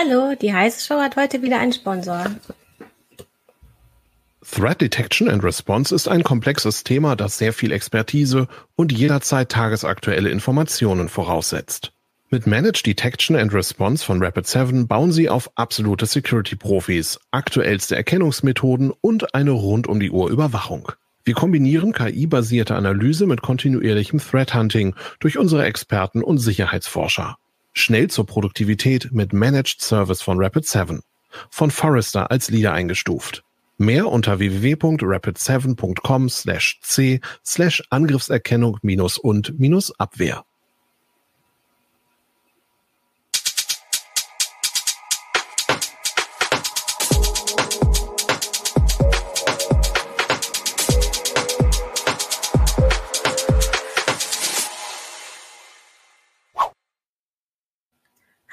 Hallo, die heiße Show hat heute wieder einen Sponsor. Threat Detection and Response ist ein komplexes Thema, das sehr viel Expertise und jederzeit tagesaktuelle Informationen voraussetzt. Mit Managed Detection and Response von Rapid7 bauen Sie auf absolute Security-Profis, aktuellste Erkennungsmethoden und eine rund um die Uhr Überwachung. Wir kombinieren KI-basierte Analyse mit kontinuierlichem Threat Hunting durch unsere Experten und Sicherheitsforscher. Schnell zur Produktivität mit Managed Service von Rapid7. Von Forrester als Leader eingestuft. Mehr unter www.rapid7.com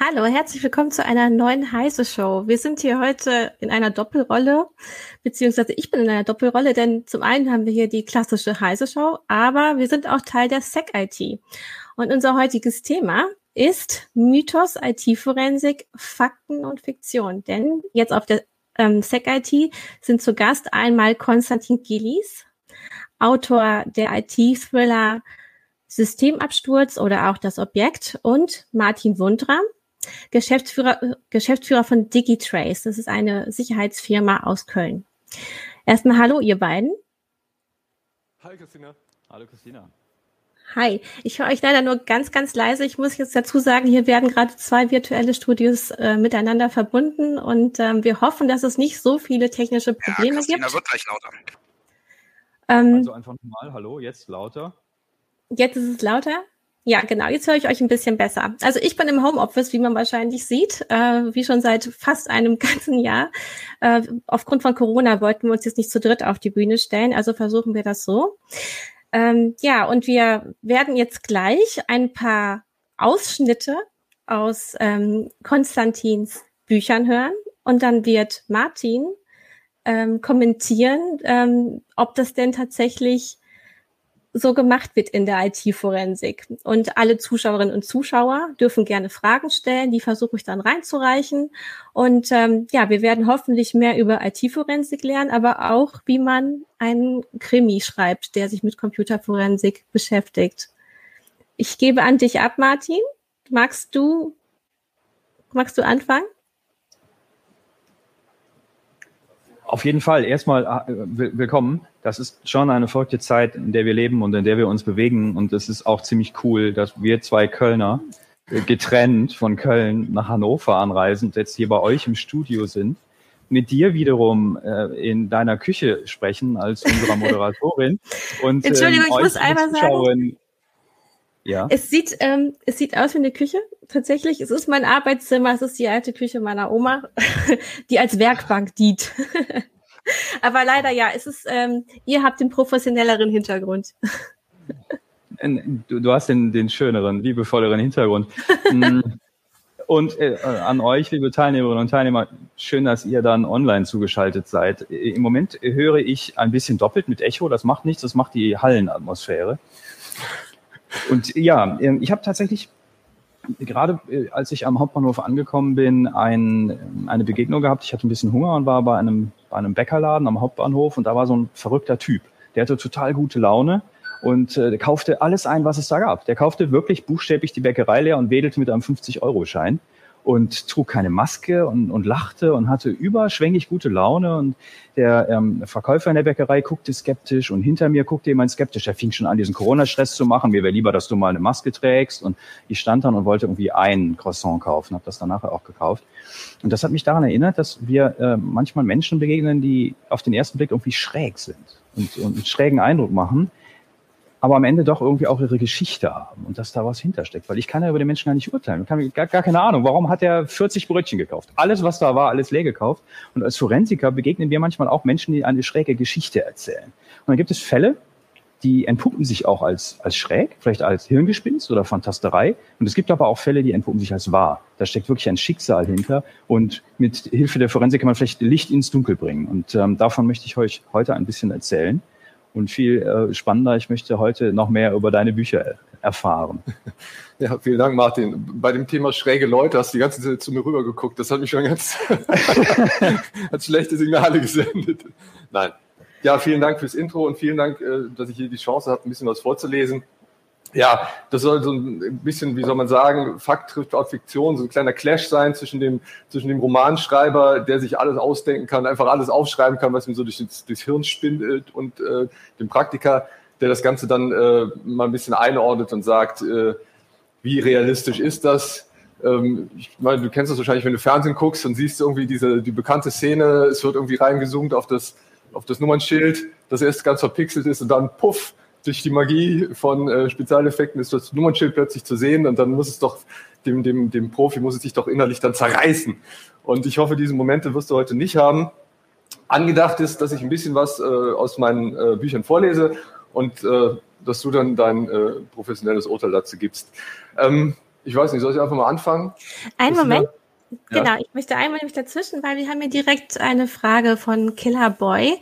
Hallo, herzlich willkommen zu einer neuen Heise Show. Wir sind hier heute in einer Doppelrolle, beziehungsweise ich bin in einer Doppelrolle, denn zum einen haben wir hier die klassische Heise Show, aber wir sind auch Teil der SEC IT. Und unser heutiges Thema ist Mythos IT-Forensik, Fakten und Fiktion. Denn jetzt auf der ähm, SEC IT sind zu Gast einmal Konstantin Gillies, Autor der IT-Thriller Systemabsturz oder auch das Objekt und Martin Wundram, Geschäftsführer, Geschäftsführer von Digitrace. Das ist eine Sicherheitsfirma aus Köln. Erstmal hallo, ihr beiden. Hi, Christina. Hallo, Christina. Hi, ich höre euch leider nur ganz, ganz leise. Ich muss jetzt dazu sagen, hier werden gerade zwei virtuelle Studios äh, miteinander verbunden und ähm, wir hoffen, dass es nicht so viele technische Probleme ja, Christina gibt. wird gleich lauter. Ähm, also einfach nochmal, hallo, jetzt lauter. Jetzt ist es lauter? Ja, genau. Jetzt höre ich euch ein bisschen besser. Also ich bin im Homeoffice, wie man wahrscheinlich sieht, äh, wie schon seit fast einem ganzen Jahr. Äh, aufgrund von Corona wollten wir uns jetzt nicht zu dritt auf die Bühne stellen, also versuchen wir das so. Ähm, ja, und wir werden jetzt gleich ein paar Ausschnitte aus ähm, Konstantins Büchern hören und dann wird Martin ähm, kommentieren, ähm, ob das denn tatsächlich so gemacht wird in der IT-Forensik. Und alle Zuschauerinnen und Zuschauer dürfen gerne Fragen stellen, die versuche ich dann reinzureichen. Und ähm, ja, wir werden hoffentlich mehr über IT-Forensik lernen, aber auch, wie man einen Krimi schreibt, der sich mit Computerforensik beschäftigt. Ich gebe an dich ab, Martin. Magst du, magst du anfangen? Auf jeden Fall. Erstmal äh, willkommen. Das ist schon eine verrückte Zeit, in der wir leben und in der wir uns bewegen. Und es ist auch ziemlich cool, dass wir zwei Kölner äh, getrennt von Köln nach Hannover anreisen, jetzt hier bei euch im Studio sind, mit dir wiederum äh, in deiner Küche sprechen als unserer Moderatorin. und, Entschuldigung, ähm, ich muss einmal sagen. Ja. Es sieht, ähm, es sieht aus wie eine Küche. Tatsächlich, es ist mein Arbeitszimmer, es ist die alte Küche meiner Oma, die als Werkbank dient. Aber leider ja, es ist, ähm, ihr habt den professionelleren Hintergrund. Du, du hast den, den schöneren, liebevolleren Hintergrund. Mm. Und äh, an euch, liebe Teilnehmerinnen und Teilnehmer, schön, dass ihr dann online zugeschaltet seid. Im Moment höre ich ein bisschen doppelt mit Echo. Das macht nichts, das macht die Hallenatmosphäre. Und ja, ähm, ich habe tatsächlich gerade äh, als ich am Hauptbahnhof angekommen bin, ein, eine Begegnung gehabt. Ich hatte ein bisschen Hunger und war bei einem, bei einem Bäckerladen am Hauptbahnhof und da war so ein verrückter Typ. Der hatte total gute Laune und äh, kaufte alles ein, was es da gab. Der kaufte wirklich buchstäblich die Bäckerei leer und wedelte mit einem 50-Euro-Schein und trug keine Maske und, und lachte und hatte überschwänglich gute Laune. Und der ähm, Verkäufer in der Bäckerei guckte skeptisch und hinter mir guckte jemand skeptisch. Er fing schon an, diesen Corona-Stress zu machen. Mir wäre lieber, dass du mal eine Maske trägst. Und ich stand dann und wollte irgendwie ein Croissant kaufen, habe das dann nachher auch gekauft. Und das hat mich daran erinnert, dass wir äh, manchmal Menschen begegnen, die auf den ersten Blick irgendwie schräg sind und, und einen schrägen Eindruck machen aber am Ende doch irgendwie auch ihre Geschichte haben und dass da was hintersteckt. Weil ich kann ja über den Menschen gar nicht urteilen. Ich kann gar, gar keine Ahnung, warum hat er 40 Brötchen gekauft? Alles, was da war, alles leer gekauft. Und als Forensiker begegnen wir manchmal auch Menschen, die eine schräge Geschichte erzählen. Und dann gibt es Fälle, die entpuppen sich auch als, als schräg, vielleicht als Hirngespinst oder Fantasterei. Und es gibt aber auch Fälle, die entpuppen sich als wahr. Da steckt wirklich ein Schicksal hinter. Und mit Hilfe der Forensik kann man vielleicht Licht ins Dunkel bringen. Und ähm, davon möchte ich euch heute ein bisschen erzählen. Und viel äh, spannender, ich möchte heute noch mehr über deine Bücher erfahren. Ja, vielen Dank, Martin. Bei dem Thema schräge Leute hast du die ganze Zeit zu mir rübergeguckt. Das hat mich schon ganz als schlechte Signale gesendet. Nein. Ja, vielen Dank fürs Intro und vielen Dank, äh, dass ich hier die Chance habe, ein bisschen was vorzulesen. Ja, das soll so ein bisschen, wie soll man sagen, Fakt trifft auf Fiktion, so ein kleiner Clash sein zwischen dem, zwischen dem Romanschreiber, der sich alles ausdenken kann, einfach alles aufschreiben kann, was ihm so durch das, durchs Hirn spinnt und äh, dem Praktiker, der das Ganze dann äh, mal ein bisschen einordnet und sagt, äh, wie realistisch ist das? Ähm, ich meine, du kennst das wahrscheinlich, wenn du Fernsehen guckst und siehst irgendwie diese, die bekannte Szene, es wird irgendwie reingezoomt auf das, auf das Nummernschild, das erst ganz verpixelt ist und dann puff, durch die Magie von äh, Spezialeffekten ist das Nummernschild plötzlich zu sehen und dann muss es doch, dem, dem, dem Profi muss es sich doch innerlich dann zerreißen. Und ich hoffe, diese Momente wirst du heute nicht haben. Angedacht ist, dass ich ein bisschen was äh, aus meinen äh, Büchern vorlese und äh, dass du dann dein äh, professionelles Urteil dazu gibst. Ähm, ich weiß nicht, soll ich einfach mal anfangen? Ein Moment. Ja. Genau, ich möchte einmal nämlich dazwischen, weil wir haben hier direkt eine Frage von Killer Boy.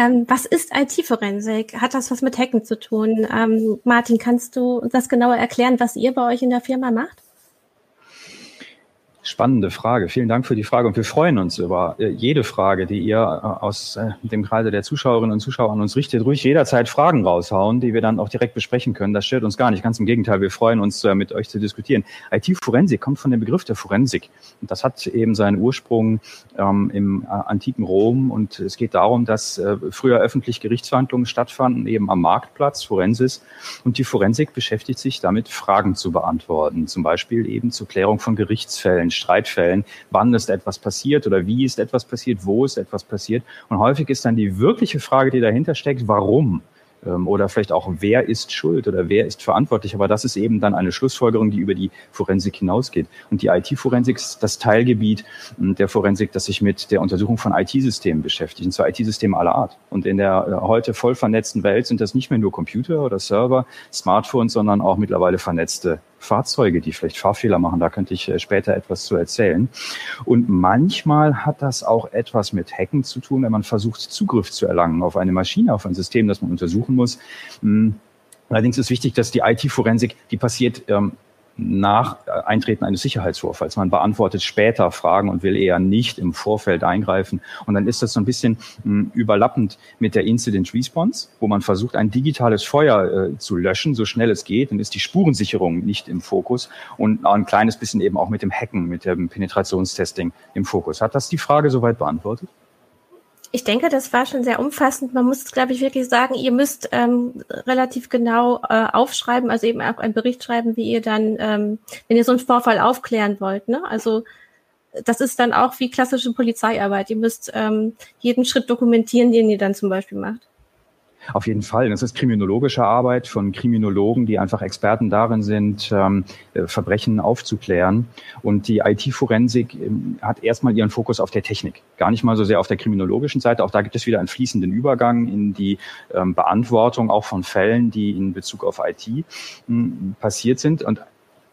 Ähm, was ist IT-Forensik? Hat das was mit Hacken zu tun? Ähm, Martin, kannst du das genauer erklären, was ihr bei euch in der Firma macht? Spannende Frage. Vielen Dank für die Frage und wir freuen uns über äh, jede Frage, die ihr äh, aus äh, dem Kreise der Zuschauerinnen und Zuschauer an uns richtet. Ruhig jederzeit Fragen raushauen, die wir dann auch direkt besprechen können. Das stört uns gar nicht. Ganz im Gegenteil. Wir freuen uns, mit euch zu diskutieren. IT-Forensik kommt von dem Begriff der Forensik. Und das hat eben seinen Ursprung ähm, im antiken Rom. Und es geht darum, dass äh, früher öffentlich Gerichtsverhandlungen stattfanden, eben am Marktplatz, Forensis. Und die Forensik beschäftigt sich damit, Fragen zu beantworten. Zum Beispiel eben zur Klärung von Gerichtsfällen Streitfällen, wann ist etwas passiert oder wie ist etwas passiert, wo ist etwas passiert. Und häufig ist dann die wirkliche Frage, die dahinter steckt, warum? Ähm, oder vielleicht auch, wer ist schuld oder wer ist verantwortlich. Aber das ist eben dann eine Schlussfolgerung, die über die Forensik hinausgeht. Und die IT-Forensik ist das Teilgebiet hm, der Forensik, das sich mit der Untersuchung von IT-Systemen beschäftigt, und zwar IT-Systemen aller Art. Und in der äh, heute voll vernetzten Welt sind das nicht mehr nur Computer oder Server, Smartphones, sondern auch mittlerweile vernetzte Fahrzeuge, die vielleicht Fahrfehler machen. Da könnte ich äh, später etwas zu erzählen. Und manchmal hat das auch etwas mit Hacken zu tun, wenn man versucht, Zugriff zu erlangen auf eine Maschine, auf ein System, das man untersuchen muss. Hm. Allerdings ist wichtig, dass die IT-Forensik, die passiert ähm, nach Eintreten eines Sicherheitsvorfalls. Man beantwortet später Fragen und will eher nicht im Vorfeld eingreifen. Und dann ist das so ein bisschen mh, hm, überlappend mit der Incident Response, wo man versucht, ein digitales Feuer äh, zu löschen, so schnell es geht. Dann ist die Spurensicherung nicht im Fokus und ein kleines bisschen eben auch mit dem Hacken, mit dem Penetrationstesting im Fokus. Hat das die Frage soweit beantwortet? Ich denke, das war schon sehr umfassend. Man muss, glaube ich, wirklich sagen, ihr müsst ähm, relativ genau äh, aufschreiben, also eben auch einen Bericht schreiben, wie ihr dann, ähm, wenn ihr so einen Vorfall aufklären wollt. Ne? Also das ist dann auch wie klassische Polizeiarbeit. Ihr müsst ähm, jeden Schritt dokumentieren, den ihr dann zum Beispiel macht. Auf jeden Fall. Das ist kriminologische Arbeit von Kriminologen, die einfach Experten darin sind, ähm, äh, Verbrechen aufzuklären. Und die IT-Forensik ähm, hat erstmal ihren Fokus auf der Technik, gar nicht mal so sehr auf der kriminologischen Seite. Auch da gibt es wieder einen fließenden Übergang in die ähm, Beantwortung auch von Fällen, die in Bezug auf IT hm, passiert sind. Und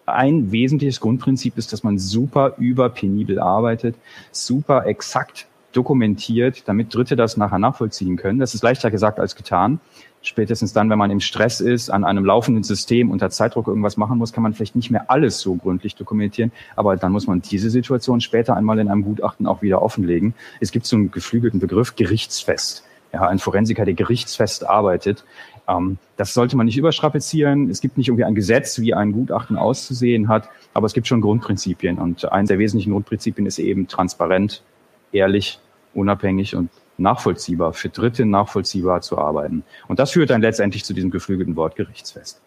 ein wesentliches Grundprinzip ist, dass man super überpenibel arbeitet, super exakt dokumentiert, damit Dritte das nachher nachvollziehen können. Das ist leichter gesagt als getan. Spätestens dann, wenn man im Stress ist, an einem laufenden System unter Zeitdruck irgendwas machen muss, kann man vielleicht nicht mehr alles so gründlich dokumentieren. Aber dann muss man diese Situation später einmal in einem Gutachten auch wieder offenlegen. Es gibt so einen geflügelten Begriff gerichtsfest. Ja, ein Forensiker, der gerichtsfest arbeitet. Ähm, das sollte man nicht überstrapazieren. Es gibt nicht irgendwie ein Gesetz, wie ein Gutachten auszusehen hat, aber es gibt schon Grundprinzipien. Und eines der wesentlichen Grundprinzipien ist eben transparent, ehrlich unabhängig und nachvollziehbar, für Dritte nachvollziehbar zu arbeiten. Und das führt dann letztendlich zu diesem geflügelten Wort Gerichtsfest.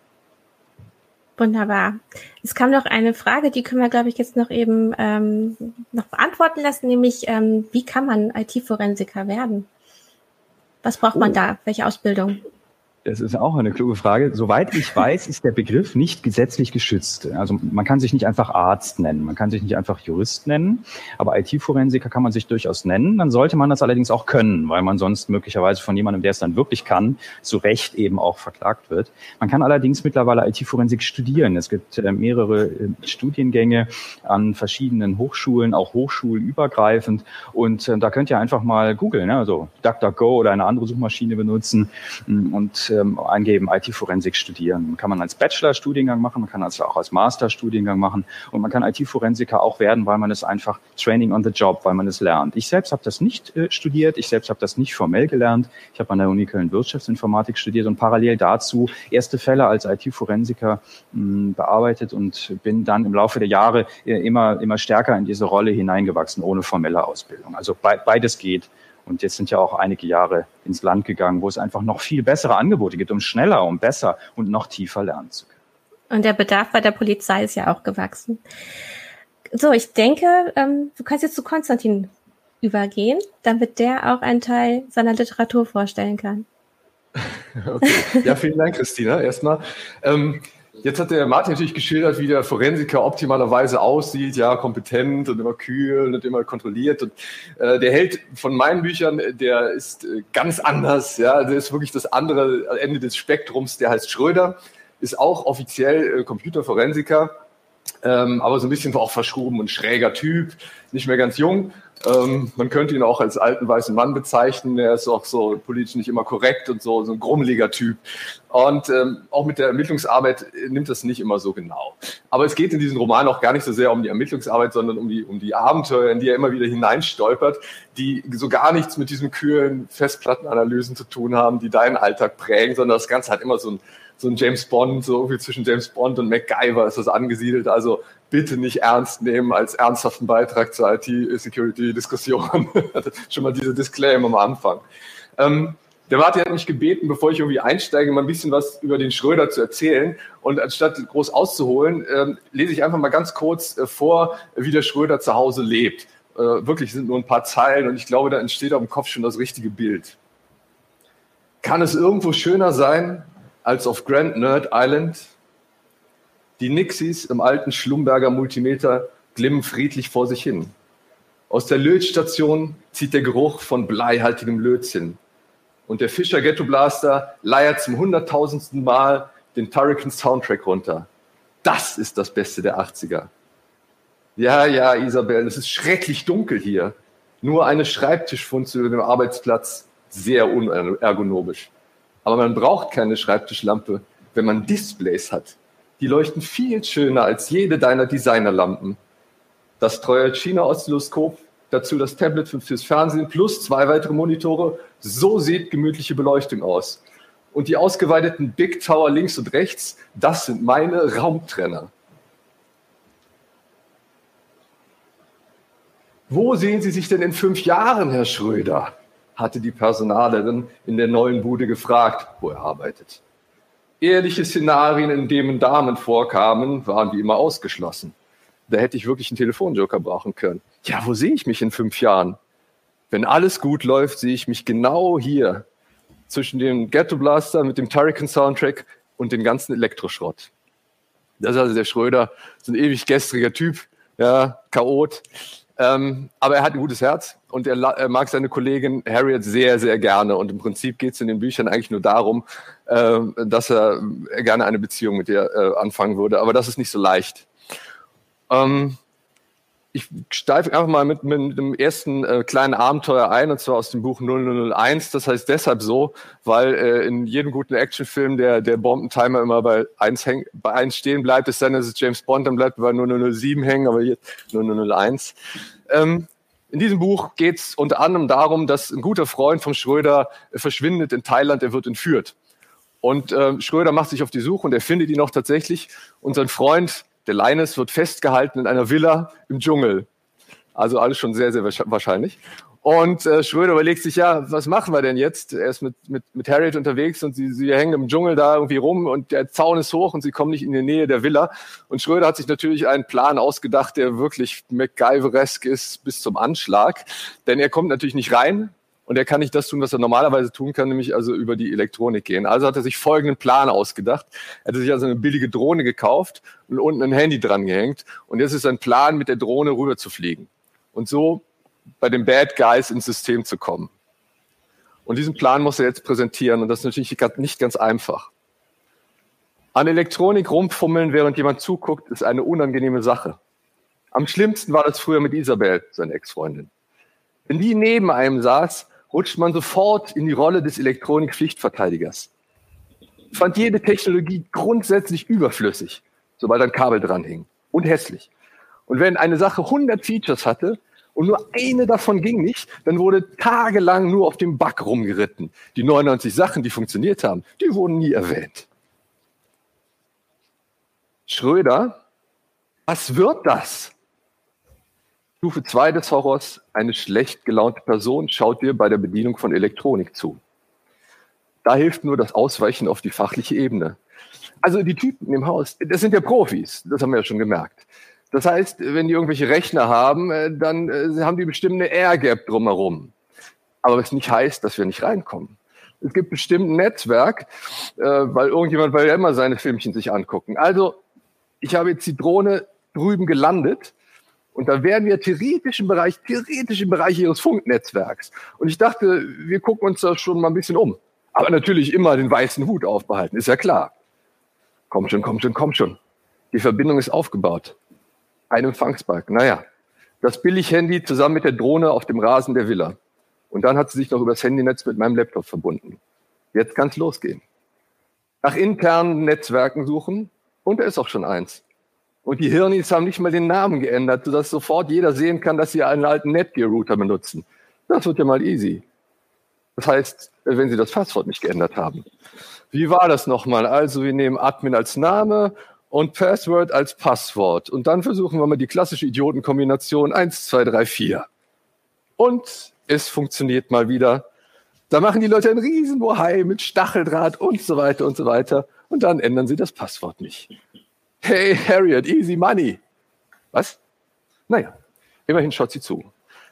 Wunderbar. Es kam noch eine Frage, die können wir, glaube ich, jetzt noch eben ähm, noch beantworten lassen, nämlich ähm, wie kann man IT-Forensiker werden? Was braucht oh. man da? Welche Ausbildung? Das ist auch eine kluge Frage. Soweit ich weiß, ist der Begriff nicht gesetzlich geschützt. Also man kann sich nicht einfach Arzt nennen, man kann sich nicht einfach Jurist nennen, aber IT-Forensiker kann man sich durchaus nennen. Dann sollte man das allerdings auch können, weil man sonst möglicherweise von jemandem, der es dann wirklich kann, zu Recht eben auch verklagt wird. Man kann allerdings mittlerweile IT-Forensik studieren. Es gibt äh, mehrere äh, Studiengänge an verschiedenen Hochschulen, auch hochschulübergreifend. Und äh, da könnt ihr einfach mal googeln, ne? also DuckDuckGo oder eine andere Suchmaschine benutzen mm, ähm, eingeben, IT-Forensik studieren. Kann man als Bachelor-Studiengang machen, man kann es auch als Master-Studiengang machen und man kann IT-Forensiker auch werden, weil man es einfach Training on the Job, weil man es lernt. Ich selbst habe das nicht äh, studiert, ich selbst habe das nicht formell gelernt. Ich habe an der Uni Köln Wirtschaftsinformatik studiert und parallel dazu erste Fälle als IT-Forensiker bearbeitet und bin dann im Laufe der Jahre äh, immer, immer stärker in diese Rolle hineingewachsen, ohne formelle Ausbildung. Also beides geht. Und jetzt sind ja auch einige Jahre ins Land gegangen, wo es einfach noch viel bessere Angebote gibt, um schneller, um besser und noch tiefer lernen zu können. Und der Bedarf bei der Polizei ist ja auch gewachsen. So, ich denke, ähm, du kannst jetzt zu Konstantin übergehen, damit der auch einen Teil seiner Literatur vorstellen kann. Okay. Ja, vielen Dank, Christina. Erstmal. Ähm, Jetzt hat der Martin natürlich geschildert, wie der Forensiker optimalerweise aussieht, ja, kompetent und immer kühl und immer kontrolliert. Und äh, der Held von meinen Büchern, der ist äh, ganz anders, ja, der ist wirklich das andere Ende des Spektrums, der heißt Schröder, ist auch offiziell äh, Computerforensiker, ähm, aber so ein bisschen auch verschoben und schräger Typ, nicht mehr ganz jung. Ähm, man könnte ihn auch als alten weißen Mann bezeichnen. Er ist auch so politisch nicht immer korrekt und so, so ein grummeliger Typ. Und ähm, auch mit der Ermittlungsarbeit nimmt das nicht immer so genau. Aber es geht in diesem Roman auch gar nicht so sehr um die Ermittlungsarbeit, sondern um die, um die Abenteuer, in die er immer wieder hineinstolpert, die so gar nichts mit diesen kühlen Festplattenanalysen zu tun haben, die deinen Alltag prägen, sondern das Ganze hat immer so ein so ein James Bond, so irgendwie zwischen James Bond und MacGyver ist das angesiedelt. Also bitte nicht ernst nehmen als ernsthaften Beitrag zur IT-Security-Diskussion. Schon mal diese Disclaimer am Anfang. Ähm, der Martin hat mich gebeten, bevor ich irgendwie einsteige, mal ein bisschen was über den Schröder zu erzählen. Und anstatt groß auszuholen, ähm, lese ich einfach mal ganz kurz äh, vor, wie der Schröder zu Hause lebt. Äh, wirklich sind nur ein paar Zeilen und ich glaube, da entsteht auf dem Kopf schon das richtige Bild. Kann es irgendwo schöner sein als auf Grand Nerd Island? Die Nixies im alten Schlumberger Multimeter glimmen friedlich vor sich hin. Aus der Lötstation zieht der Geruch von bleihaltigem Lötzinn. Und der Fischer Ghetto Blaster leiert zum hunderttausendsten Mal den Turrican Soundtrack runter. Das ist das Beste der 80er. Ja, ja, Isabel, es ist schrecklich dunkel hier. Nur eine Schreibtischfunzel über dem Arbeitsplatz, sehr unergonomisch. Aber man braucht keine Schreibtischlampe, wenn man Displays hat. Die leuchten viel schöner als jede deiner Designerlampen. Das treue China-Oszilloskop, dazu das Tablet fürs Fernsehen plus zwei weitere Monitore. So sieht gemütliche Beleuchtung aus. Und die ausgeweiteten Big Tower links und rechts, das sind meine Raumtrenner. Wo sehen Sie sich denn in fünf Jahren, Herr Schröder? Hatte die Personalerin in der neuen Bude gefragt, wo er arbeitet. Ehrliche Szenarien, in denen Damen vorkamen, waren wie immer ausgeschlossen. Da hätte ich wirklich einen Telefonjoker brauchen können. Ja, wo sehe ich mich in fünf Jahren? Wenn alles gut läuft, sehe ich mich genau hier zwischen dem Ghetto Blaster mit dem Turrican Soundtrack und dem ganzen Elektroschrott. Das ist also der Schröder, so ein ewig gestriger Typ, ja, Chaot. Ähm, aber er hat ein gutes Herz und er, er, mag seine Kollegin Harriet sehr, sehr gerne. Und im Prinzip geht es in den Büchern eigentlich nur darum, äh, dass er gerne eine Beziehung mit ihr äh, anfangen würde. Aber das ist nicht so leicht. Ähm, ich steife einfach mal mit, mit dem ersten äh, kleinen Abenteuer ein, und zwar aus dem Buch 0001. Das heißt deshalb so, weil äh, in jedem guten Actionfilm der, der Bombentimer immer bei 1, häng, bei 1 stehen bleibt. Es dann ist es James Bond, dann bleibt bei 0007 hängen, aber jetzt 0001. Ähm, in diesem Buch geht es unter anderem darum, dass ein guter Freund von Schröder verschwindet in Thailand, er wird entführt. Und äh, Schröder macht sich auf die Suche und er findet ihn auch tatsächlich. Und sein Freund der Linus wird festgehalten in einer Villa im Dschungel. Also alles schon sehr, sehr wahrscheinlich. Und äh, Schröder überlegt sich, ja, was machen wir denn jetzt? Er ist mit, mit, mit Harriet unterwegs und sie, sie hängen im Dschungel da irgendwie rum und der Zaun ist hoch und sie kommen nicht in die Nähe der Villa. Und Schröder hat sich natürlich einen Plan ausgedacht, der wirklich MacGyveresk ist bis zum Anschlag. Denn er kommt natürlich nicht rein und er kann nicht das tun, was er normalerweise tun kann, nämlich also über die Elektronik gehen. Also hat er sich folgenden Plan ausgedacht. Er hat sich also eine billige Drohne gekauft und unten ein Handy dran gehängt und jetzt ist sein Plan, mit der Drohne rüber zu fliegen und so bei den Bad Guys ins System zu kommen. Und diesen Plan muss er jetzt präsentieren und das ist natürlich nicht ganz einfach. An Elektronik rumfummeln, während jemand zuguckt, ist eine unangenehme Sache. Am schlimmsten war das früher mit Isabel, seine Ex-Freundin. Wenn die neben einem saß, rutscht man sofort in die Rolle des Elektronik-Pflichtverteidigers. Fand jede Technologie grundsätzlich überflüssig, sobald ein Kabel dran hing. Und hässlich. Und wenn eine Sache 100 Features hatte und nur eine davon ging nicht, dann wurde tagelang nur auf dem Bug rumgeritten. Die 99 Sachen, die funktioniert haben, die wurden nie erwähnt. Schröder, was wird das? Stufe 2 des Horrors, eine schlecht gelaunte Person schaut dir bei der Bedienung von Elektronik zu. Da hilft nur das Ausweichen auf die fachliche Ebene. Also die Typen im Haus, das sind ja Profis, das haben wir ja schon gemerkt. Das heißt, wenn die irgendwelche Rechner haben, äh, dann äh, haben die bestimmt eine Air Gap drumherum. Aber was nicht heißt, dass wir nicht reinkommen. Es gibt bestimmt ein Netzwerk, äh, weil irgendjemand will ja immer seine Filmchen sich angucken. Also ich habe jetzt die Drohne drüben gelandet und da wären wir theoretisch im Bereich, theoretisch im Bereich ihres Funknetzwerks. Und ich dachte, wir gucken uns da schon mal ein bisschen um. Aber natürlich immer den weißen Hut aufbehalten, ist ja klar. Komm schon, komm schon, komm schon. Die Verbindung ist aufgebaut. Ein Empfangsbalken. Naja, das Billig-Handy zusammen mit der Drohne auf dem Rasen der Villa. Und dann hat sie sich noch übers Handynetz mit meinem Laptop verbunden. Jetzt kann es losgehen. Nach internen Netzwerken suchen, und da ist auch schon eins. Und die Hirnis haben nicht mal den Namen geändert, sodass sofort jeder sehen kann, dass sie einen alten Netgear-Router benutzen. Das wird ja mal easy. Das heißt, wenn sie das Passwort nicht geändert haben. Wie war das nochmal? Also wir nehmen Admin als Name und Password als Passwort. Und dann versuchen wir mal die klassische Idiotenkombination 1, 2, 3, 4. Und es funktioniert mal wieder. Da machen die Leute einen riesen Bohai mit Stacheldraht und so weiter und so weiter und dann ändern sie das Passwort nicht. Hey, Harriet, easy money. Was? Naja, immerhin schaut sie zu.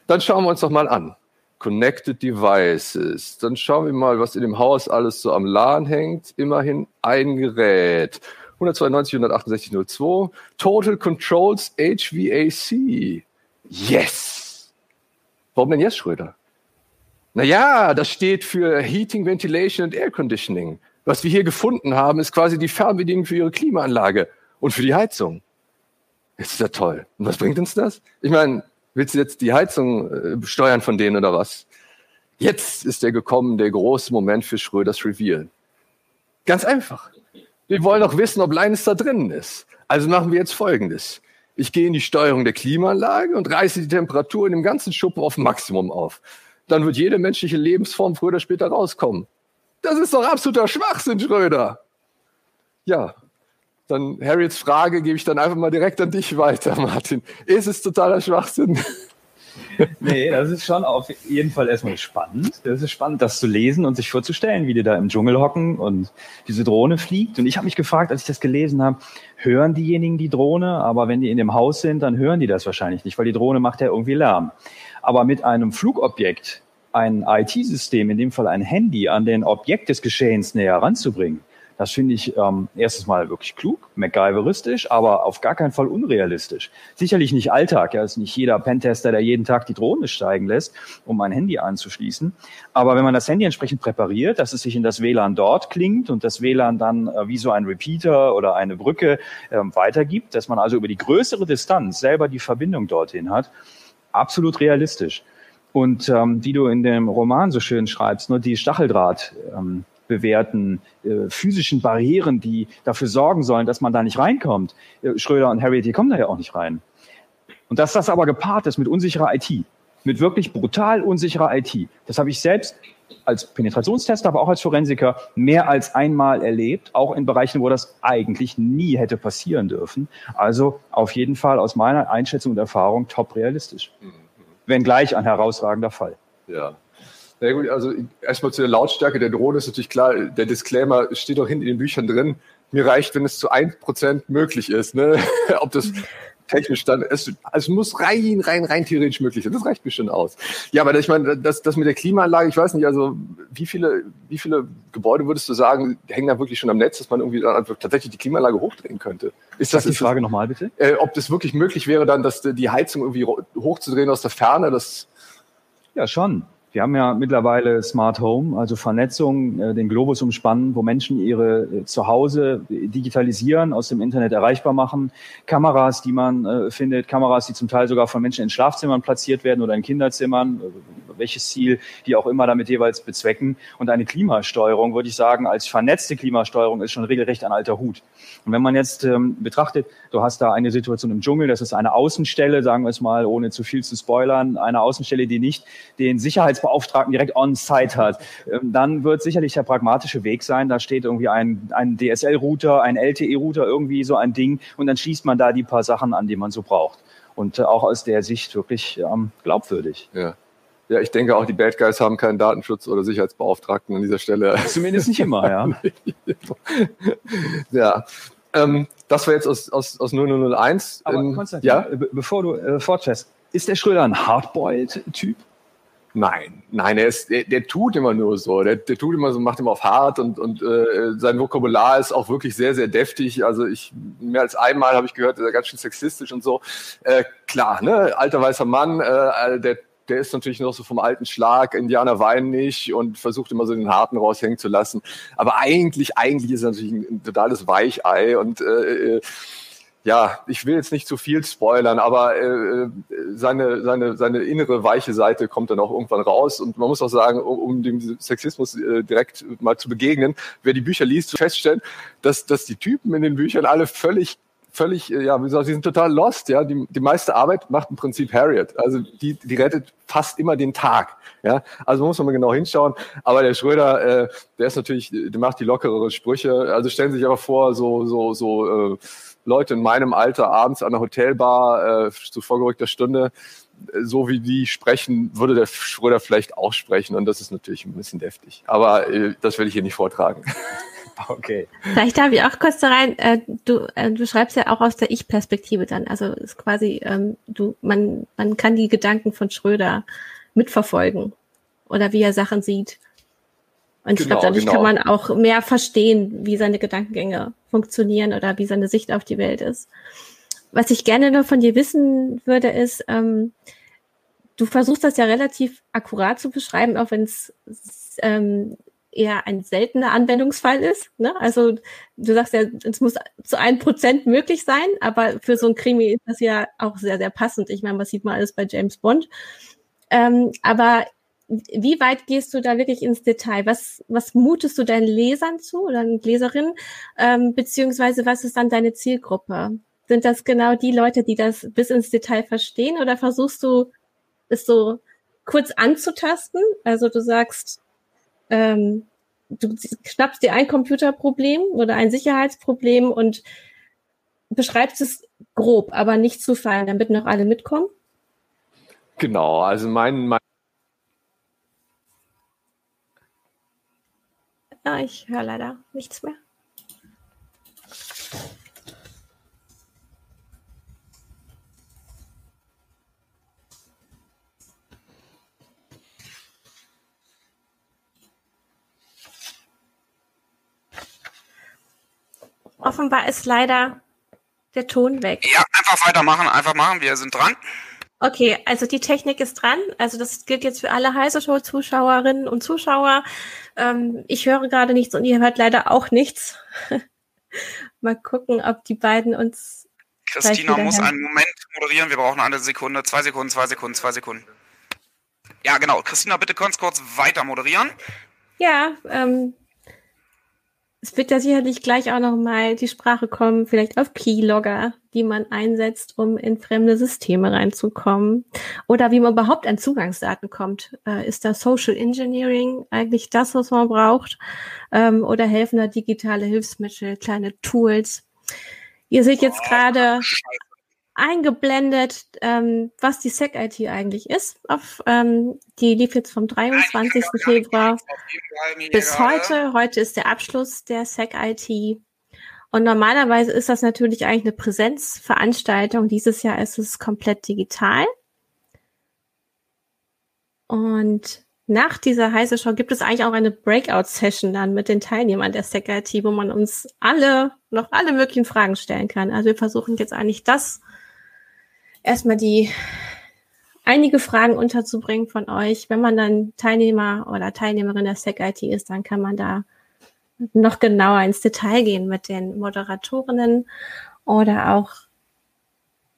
Dann schauen wir uns doch mal an. Connected Devices. Dann schauen wir mal, was in dem Haus alles so am LAN hängt. Immerhin ein Gerät. 192, 168, 02. Total Controls HVAC. Yes! Warum denn jetzt, Schröder? Naja, das steht für Heating, Ventilation and Air Conditioning. Was wir hier gefunden haben, ist quasi die Fernbedienung für Ihre Klimaanlage und für die Heizung. Das ist ja toll. Und was bringt uns das? Ich meine, willst du jetzt die Heizung äh, steuern von denen oder was? Jetzt ist der gekommen, der große Moment für Schröders Reveal. Ganz einfach. Wir wollen doch wissen, ob Linus da drinnen ist. Also machen wir jetzt Folgendes. Ich gehe in die Steuerung der Klimaanlage und reiße die Temperatur in dem ganzen Schuppen auf Maximum auf. Dann wird jede menschliche Lebensform früher oder später rauskommen. Das ist doch absoluter Schwachsinn, Schröder. Ja, dann Harriets Frage gebe ich dann einfach mal direkt an dich weiter, Martin. Ist es totaler Schwachsinn? Nee, das ist schon auf jeden Fall erstmal spannend. Das ist spannend, das zu lesen und sich vorzustellen, wie die da im Dschungel hocken und diese Drohne fliegt. Und ich habe mich gefragt, als ich das gelesen habe, hören diejenigen die Drohne? Aber wenn die in dem Haus sind, dann hören die das wahrscheinlich nicht, weil die Drohne macht ja irgendwie Lärm. Aber mit einem Flugobjekt ein IT-System, in dem Fall ein Handy, an den Objekt des Geschehens näher ranzubringen, das finde ich ähm, erstes Mal wirklich klug, MacGyveristisch, aber auf gar keinen Fall unrealistisch. Sicherlich nicht Alltag, ja, ist nicht jeder Pentester, der jeden Tag die Drohne steigen lässt, um ein Handy anzuschließen. Aber wenn man das Handy entsprechend präpariert, dass es sich in das WLAN dort klingt und das WLAN dann äh, wie so ein Repeater oder eine Brücke äh, weitergibt, dass man also über die größere Distanz selber die Verbindung dorthin hat, absolut realistisch. Und ähm, wie du in dem Roman so schön schreibst, nur die Stacheldraht ähm, bewährten äh, physischen Barrieren, die dafür sorgen sollen, dass man da nicht reinkommt. Äh, Schröder und Harriet, die kommen da ja auch nicht rein. Und dass das aber gepaart ist mit unsicherer IT, mit wirklich brutal unsicherer IT, das habe ich selbst als Penetrationstester, aber auch als Forensiker mehr als einmal erlebt, auch in Bereichen, wo das eigentlich nie hätte passieren dürfen. Also auf jeden Fall aus meiner Einschätzung und Erfahrung top realistisch. Mhm wenngleich ein herausragender Fall. Ja. Na gut, also erstmal zu der Lautstärke der Drohne ist natürlich klar, der Disclaimer steht auch hinten in den Büchern drin. Mir reicht, wenn es zu 1% möglich ist. Ne? Ob das technisch dann, es, es muss rein, rein, rein theoretisch möglich sein. Das reicht mir schon aus. Ja, aber ich meine, das, das mit der Klimaanlage, ich weiß nicht, also wie viele, wie viele Gebäude würdest du sagen, hängen da wirklich schon am Netz, dass man irgendwie dann tatsächlich die Klimaanlage hochdrehen könnte? Ist das, das die Frage nochmal, bitte? Äh, ob das wirklich möglich wäre, dann, dass die Heizung irgendwie hochzudrehen aus der Ferne, das ja, schon. Wir haben ja mittlerweile Smart Home, also Vernetzung, äh, den Globus umspannen, wo Menschen ihre äh, Zuhause digitalisieren, aus dem Internet erreichbar machen. Kameras, die man äh, findet, Kameras, die zum Teil sogar von Menschen in Schlafzimmern platziert werden oder in Kinderzimmern, welches Ziel die auch immer damit jeweils bezwecken. Und eine Klimasteuerung, würde ich sagen, als vernetzte Klimasteuerung ist schon regelrecht ein alter Hut. Und wenn man jetzt ähm, betrachtet, du hast da eine Situation im Dschungel, das ist eine Außenstelle, sagen wir es mal, ohne zu viel zu spoilern, eine Außenstelle, die nicht den Sicherheits Sicherheitsbeauftragten direkt on-site hat, ähm, dann wird sicherlich der pragmatische Weg sein, da steht irgendwie ein, ein DSL-Router, ein LTE-Router, irgendwie so ein Ding und dann schließt man da die paar Sachen an, die man so braucht. Und äh, auch aus der Sicht wirklich ähm, glaubwürdig. Ja. Ja, ich denke auch, die Bad Guys haben keinen Datenschutz- oder Sicherheitsbeauftragten an dieser Stelle. Zumindest nicht immer, ja. ja. Ähm, das war jetzt aus, aus, aus 0001. Aber ähm, Konstantin, ja? bevor du äh, fortfährst, ist der Schröder ein Hardboiled-Typ? Nein, nein, er ist, der, der tut immer nur so. Der, der tut immer so, macht immer auf hart und, und äh, sein Vokabular ist auch wirklich sehr, sehr deftig. Also ich mehr als einmal habe ich gehört, er ist ganz schön sexistisch und so. Äh, klar, ne, alter weißer Mann, äh, der der ist natürlich noch so vom alten Schlag, Indianer weinen nicht und versucht immer so den Harten raushängen zu lassen. Aber eigentlich, eigentlich ist er natürlich ein, ein totales Weichei und äh, äh ja, ich will jetzt nicht zu viel spoilern, aber äh, seine, seine, seine innere weiche Seite kommt dann auch irgendwann raus. Und man muss auch sagen, um, um dem Sexismus äh, direkt mal zu begegnen, wer die Bücher liest, feststellen, dass, dass die Typen in den Büchern alle völlig völlig, äh, ja, wie gesagt, sie sind total lost, ja. Die, die meiste Arbeit macht im Prinzip Harriet. Also die, die rettet fast immer den Tag. Ja, also muss man mal genau hinschauen. Aber der Schröder, äh, der ist natürlich, der macht die lockerere Sprüche. Also stellen Sie sich aber vor, so, so, so, äh, Leute in meinem Alter abends an der Hotelbar äh, zu vorgerückter Stunde, äh, so wie die sprechen, würde der Schröder vielleicht auch sprechen. Und das ist natürlich ein bisschen deftig. Aber äh, das will ich hier nicht vortragen. Okay. Vielleicht darf ich auch kurz da rein. Äh, du, äh, du schreibst ja auch aus der Ich-Perspektive dann. Also ist quasi, ähm, du, man, man kann die Gedanken von Schröder mitverfolgen oder wie er Sachen sieht. Und genau, ich glaube, dadurch genau. kann man auch mehr verstehen, wie seine Gedankengänge funktionieren oder wie seine Sicht auf die Welt ist. Was ich gerne nur von dir wissen würde, ist, ähm, du versuchst das ja relativ akkurat zu beschreiben, auch wenn es ähm, eher ein seltener Anwendungsfall ist. Ne? Also du sagst ja, es muss zu ein Prozent möglich sein, aber für so ein Krimi ist das ja auch sehr, sehr passend. Ich meine, was sieht man alles bei James Bond? Ähm, aber wie weit gehst du da wirklich ins Detail? Was, was mutest du deinen Lesern zu oder Leserinnen? Ähm, beziehungsweise was ist dann deine Zielgruppe? Sind das genau die Leute, die das bis ins Detail verstehen oder versuchst du es so kurz anzutasten? Also du sagst, ähm, du schnappst dir ein Computerproblem oder ein Sicherheitsproblem und beschreibst es grob, aber nicht zu fallen, damit noch alle mitkommen? Genau, also mein, mein Ah, ich höre leider nichts mehr. Offenbar ist leider der Ton weg. Ja, einfach weitermachen, einfach machen. Wir sind dran. Okay, also die Technik ist dran. Also das gilt jetzt für alle Heise Show Zuschauerinnen und Zuschauer. Ähm, ich höre gerade nichts und ihr hört leider auch nichts. Mal gucken, ob die beiden uns. Christina muss einen Moment moderieren. Wir brauchen eine Sekunde, zwei Sekunden, zwei Sekunden, zwei Sekunden. Ja, genau. Christina, bitte kurz kurz weiter moderieren. Ja, ähm, es wird ja sicherlich gleich auch noch mal die Sprache kommen, vielleicht auf Keylogger, die man einsetzt, um in fremde Systeme reinzukommen. Oder wie man überhaupt an Zugangsdaten kommt. Äh, ist da Social Engineering eigentlich das, was man braucht? Ähm, oder helfen da digitale Hilfsmittel, kleine Tools? Ihr seht jetzt gerade eingeblendet, ähm, was die SEC-IT eigentlich ist. Auf, ähm, die lief jetzt vom 23. Nein, Februar bis heute. Heute ist der Abschluss der SEC-IT. Und normalerweise ist das natürlich eigentlich eine Präsenzveranstaltung. Dieses Jahr ist es komplett digital. Und nach dieser heiße Show gibt es eigentlich auch eine Breakout-Session dann mit den Teilnehmern der SEC-IT, wo man uns alle, noch alle möglichen Fragen stellen kann. Also wir versuchen jetzt eigentlich das erstmal die einige Fragen unterzubringen von euch. Wenn man dann Teilnehmer oder Teilnehmerin der SEC-IT ist, dann kann man da noch genauer ins Detail gehen mit den Moderatorinnen oder auch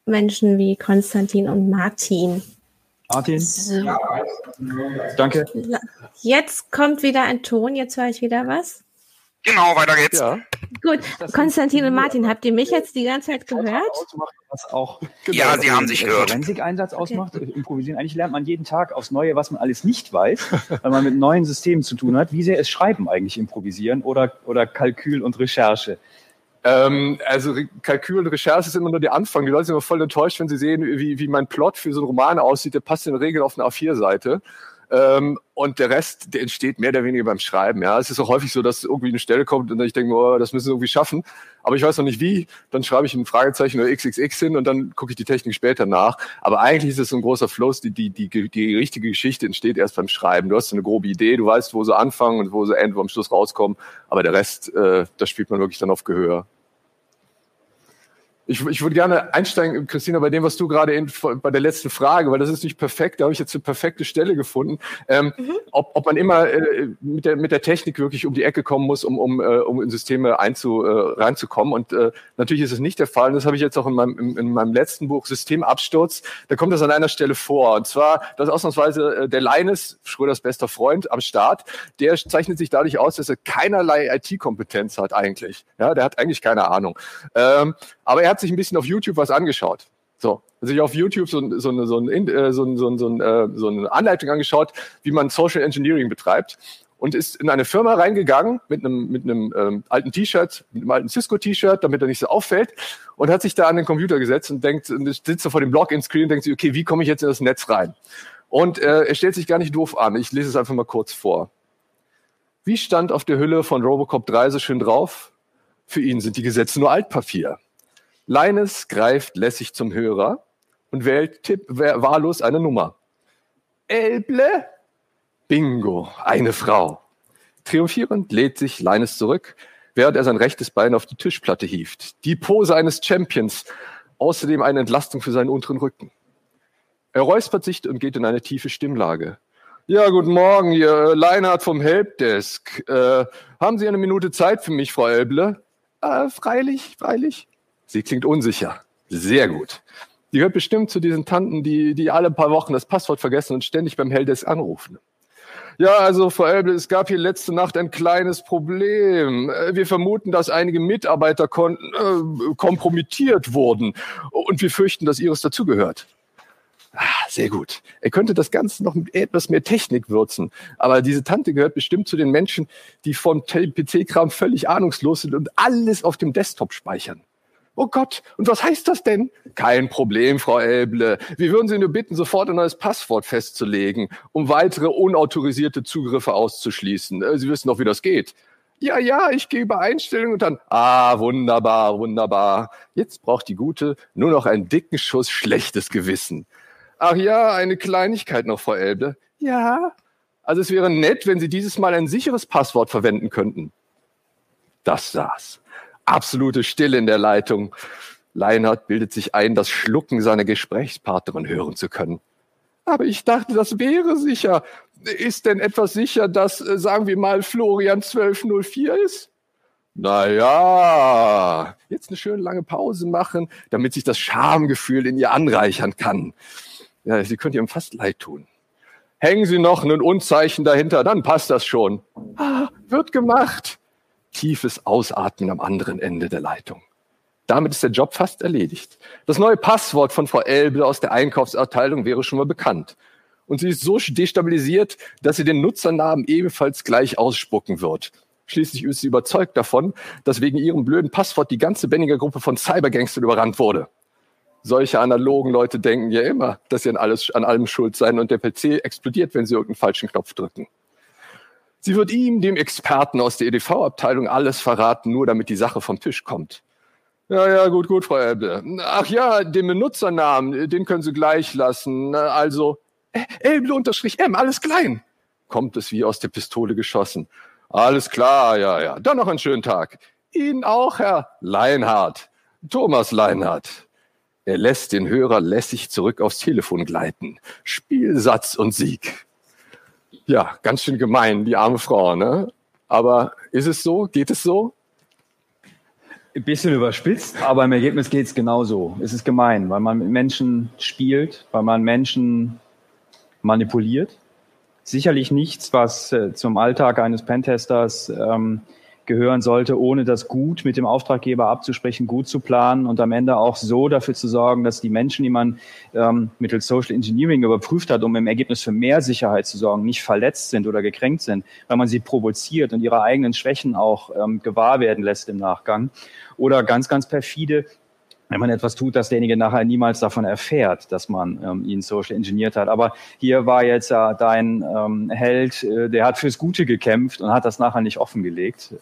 Menschen wie Konstantin und Martin. Martin. So. Danke. Jetzt kommt wieder ein Ton, jetzt höre ich wieder was. Genau, weiter geht's. Ja. Gut, Konstantin und Martin, habt ihr mich jetzt die ganze Zeit gehört? Was auch genau, ja, sie haben sich gehört. Forensik-Einsatz okay. ausmacht, improvisieren. Eigentlich lernt man jeden Tag aufs Neue, was man alles nicht weiß, weil man mit neuen Systemen zu tun hat. Wie sehr ist Schreiben eigentlich improvisieren oder, oder Kalkül und Recherche? Ähm, also Kalkül und Recherche ist immer nur der Anfang. Die Leute sind immer voll enttäuscht, wenn sie sehen, wie, wie mein Plot für so einen Roman aussieht. Der passt in der Regel auf eine A4-Seite. Ähm, und der Rest, der entsteht mehr oder weniger beim Schreiben. Ja, es ist auch häufig so, dass irgendwie eine Stelle kommt und ich denke, oh, das müssen wir irgendwie schaffen. Aber ich weiß noch nicht wie. Dann schreibe ich ein Fragezeichen oder XXX hin und dann gucke ich die Technik später nach. Aber eigentlich ist es so ein großer Fluss. Die, die, die, die richtige Geschichte entsteht erst beim Schreiben. Du hast so eine grobe Idee, du weißt, wo sie anfangen und wo sie enden, wo am Schluss rauskommen. Aber der Rest, äh, das spielt man wirklich dann auf Gehör. Ich, ich würde gerne einsteigen, Christina, bei dem, was du gerade in, bei der letzten Frage, weil das ist nicht perfekt, da habe ich jetzt eine perfekte Stelle gefunden, ähm, mhm. ob, ob man immer äh, mit, der, mit der Technik wirklich um die Ecke kommen muss, um, um, äh, um in Systeme einzu, äh, reinzukommen. Und äh, natürlich ist es nicht der Fall. Und das habe ich jetzt auch in meinem, in, in meinem letzten Buch Systemabsturz, da kommt das an einer Stelle vor. Und zwar, dass ausnahmsweise äh, der Leines, Schröders bester Freund am Start, der zeichnet sich dadurch aus, dass er keinerlei IT-Kompetenz hat eigentlich. Ja, der hat eigentlich keine Ahnung. Ähm, aber er hat sich ein bisschen auf YouTube was angeschaut. So, sich auf YouTube so, eine, Anleitung angeschaut, wie man Social Engineering betreibt und ist in eine Firma reingegangen mit einem, mit einem ähm, alten T-Shirt, mit einem alten Cisco-T-Shirt, damit er nicht so auffällt und hat sich da an den Computer gesetzt und denkt, und sitzt so vor dem Login-Screen und denkt sich, okay, wie komme ich jetzt in das Netz rein? Und äh, er stellt sich gar nicht doof an. Ich lese es einfach mal kurz vor. Wie stand auf der Hülle von Robocop 3 so schön drauf? Für ihn sind die Gesetze nur Altpapier. Leines greift lässig zum Hörer und wählt tipp wahllos eine Nummer. Elble? Bingo, eine Frau. Triumphierend lädt sich Leines zurück, während er sein rechtes Bein auf die Tischplatte hieft. Die Pose eines Champions, außerdem eine Entlastung für seinen unteren Rücken. Er räuspert sich und geht in eine tiefe Stimmlage. Ja, guten Morgen, hier Leinhardt vom Helpdesk. Äh, haben Sie eine Minute Zeit für mich, Frau Elble? Äh, freilich, freilich. Sie klingt unsicher. Sehr gut. Die gehört bestimmt zu diesen Tanten, die, die alle paar Wochen das Passwort vergessen und ständig beim Helpdesk anrufen. Ja, also Frau Elbe, es gab hier letzte Nacht ein kleines Problem. Äh, wir vermuten, dass einige Mitarbeiterkonten äh, kompromittiert wurden und wir fürchten, dass Ihres dazugehört. Ah, sehr gut. Er könnte das Ganze noch mit etwas mehr Technik würzen. Aber diese Tante gehört bestimmt zu den Menschen, die von PC-Kram völlig ahnungslos sind und alles auf dem Desktop speichern. Oh Gott, und was heißt das denn? Kein Problem, Frau Elble. Wir würden Sie nur bitten, sofort ein neues Passwort festzulegen, um weitere unautorisierte Zugriffe auszuschließen. Äh, Sie wissen doch, wie das geht. Ja, ja, ich gehe über Einstellungen und dann, ah, wunderbar, wunderbar. Jetzt braucht die Gute nur noch einen dicken Schuss schlechtes Gewissen. Ach ja, eine Kleinigkeit noch, Frau Elble. Ja. Also es wäre nett, wenn Sie dieses Mal ein sicheres Passwort verwenden könnten. Das saß absolute Stille in der Leitung. Leinhardt bildet sich ein, das Schlucken seiner Gesprächspartnerin hören zu können. Aber ich dachte, das wäre sicher. Ist denn etwas sicher, dass, äh, sagen wir mal, Florian 1204 ist? Naja, jetzt eine schöne lange Pause machen, damit sich das Schamgefühl in ihr anreichern kann. Ja, sie könnte ihm fast leid tun. Hängen Sie noch ein Unzeichen dahinter, dann passt das schon. Ah, wird gemacht tiefes Ausatmen am anderen Ende der Leitung. Damit ist der Job fast erledigt. Das neue Passwort von Frau Elbe aus der Einkaufsabteilung wäre schon mal bekannt. Und sie ist so destabilisiert, dass sie den Nutzernamen ebenfalls gleich ausspucken wird. Schließlich ist sie überzeugt davon, dass wegen ihrem blöden Passwort die ganze Benninger Gruppe von Cybergangstern überrannt wurde. Solche analogen Leute denken ja immer, dass sie an, alles, an allem schuld seien und der PC explodiert, wenn sie irgendeinen falschen Knopf drücken. Sie wird ihm, dem Experten aus der EDV-Abteilung, alles verraten, nur damit die Sache vom Tisch kommt. Ja, ja, gut, gut, Frau Elbe. Ach ja, den Benutzernamen, den können Sie gleich lassen. Also, Elbe-M, alles klein. Kommt es wie aus der Pistole geschossen. Alles klar, ja, ja. Dann noch einen schönen Tag. Ihnen auch, Herr Leinhardt. Thomas Leinhardt. Er lässt den Hörer lässig zurück aufs Telefon gleiten. Spielsatz und Sieg. Ja, ganz schön gemein, die arme Frau, ne? Aber ist es so? Geht es so? Ein bisschen überspitzt, aber im Ergebnis geht es genauso. Es ist gemein, weil man mit Menschen spielt, weil man Menschen manipuliert. Sicherlich nichts, was äh, zum Alltag eines Pentesters ähm, gehören sollte, ohne das gut mit dem Auftraggeber abzusprechen, gut zu planen und am Ende auch so dafür zu sorgen, dass die Menschen, die man ähm, mittels Social Engineering überprüft hat, um im Ergebnis für mehr Sicherheit zu sorgen, nicht verletzt sind oder gekränkt sind, weil man sie provoziert und ihre eigenen Schwächen auch ähm, gewahr werden lässt im Nachgang. Oder ganz, ganz perfide wenn man etwas tut, dass derjenige nachher niemals davon erfährt, dass man ähm, ihn social engineert hat. Aber hier war jetzt äh, dein ähm, Held, äh, der hat fürs Gute gekämpft und hat das nachher nicht offengelegt.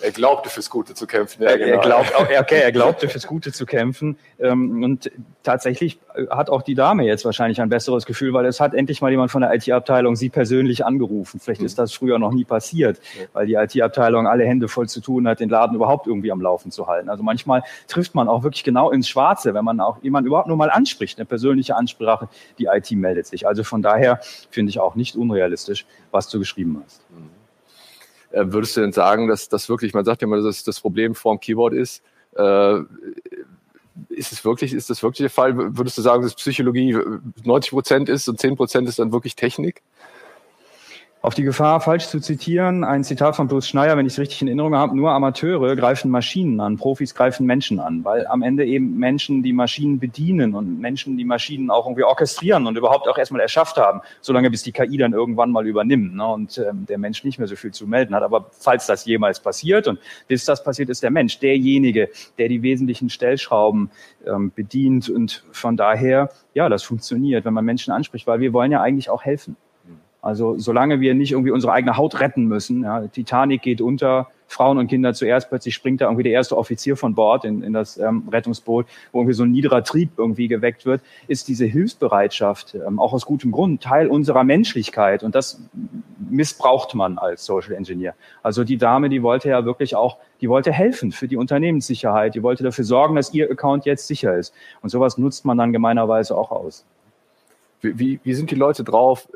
Er glaubte fürs Gute zu kämpfen. Ja, er, genau. er, glaubt, okay, er glaubte fürs Gute zu kämpfen. Ähm, und tatsächlich äh, hat auch die Dame jetzt wahrscheinlich ein besseres Gefühl, weil es hat endlich mal jemand von der IT-Abteilung sie persönlich angerufen. Vielleicht ist das früher noch nie passiert, weil die IT-Abteilung alle Hände voll zu tun hat, den Laden überhaupt irgendwie am Laufen zu halten. Also manchmal trifft man auch wirklich genau genau ins Schwarze, wenn man auch jemanden überhaupt nur mal anspricht, eine persönliche Ansprache, die IT meldet sich. Also von daher finde ich auch nicht unrealistisch, was du geschrieben hast. Äh, würdest du denn sagen, dass das wirklich, man sagt ja immer, dass das Problem vorm Keyboard ist, äh, ist es wirklich, ist das wirklich der Fall? Würdest du sagen, dass Psychologie 90 Prozent ist und 10 Prozent ist dann wirklich Technik? Auf die Gefahr, falsch zu zitieren, ein Zitat von Bruce Schneier, wenn ich es richtig in Erinnerung habe, nur Amateure greifen Maschinen an, Profis greifen Menschen an, weil am Ende eben Menschen die Maschinen bedienen und Menschen die Maschinen auch irgendwie orchestrieren und überhaupt auch erstmal erschafft haben, solange bis die KI dann irgendwann mal übernimmt ne, und ähm, der Mensch nicht mehr so viel zu melden hat. Aber falls das jemals passiert und bis das passiert, ist der Mensch derjenige, der die wesentlichen Stellschrauben ähm, bedient und von daher, ja, das funktioniert, wenn man Menschen anspricht, weil wir wollen ja eigentlich auch helfen. Also solange wir nicht irgendwie unsere eigene Haut retten müssen, ja, Titanic geht unter, Frauen und Kinder zuerst, plötzlich springt da irgendwie der erste Offizier von Bord in, in das ähm, Rettungsboot, wo irgendwie so ein niederer Trieb irgendwie geweckt wird, ist diese Hilfsbereitschaft ähm, auch aus gutem Grund Teil unserer Menschlichkeit und das missbraucht man als Social Engineer. Also die Dame, die wollte ja wirklich auch, die wollte helfen für die Unternehmenssicherheit, die wollte dafür sorgen, dass ihr Account jetzt sicher ist und sowas nutzt man dann gemeinerweise auch aus. Wie, wie, wie sind die Leute drauf,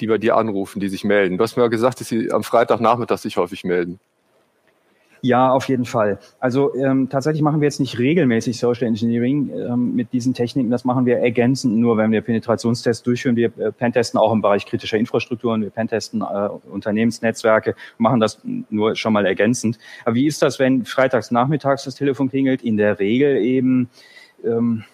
die bei dir anrufen, die sich melden. Du hast mir ja gesagt, dass sie am Freitagnachmittag sich häufig melden. Ja, auf jeden Fall. Also ähm, tatsächlich machen wir jetzt nicht regelmäßig Social Engineering ähm, mit diesen Techniken. Das machen wir ergänzend nur, wenn wir Penetrationstests durchführen. Wir äh, pentesten auch im Bereich kritischer Infrastrukturen, wir pentesten äh, Unternehmensnetzwerke, machen das nur schon mal ergänzend. Aber wie ist das, wenn freitags nachmittags das Telefon klingelt? In der Regel eben ähm,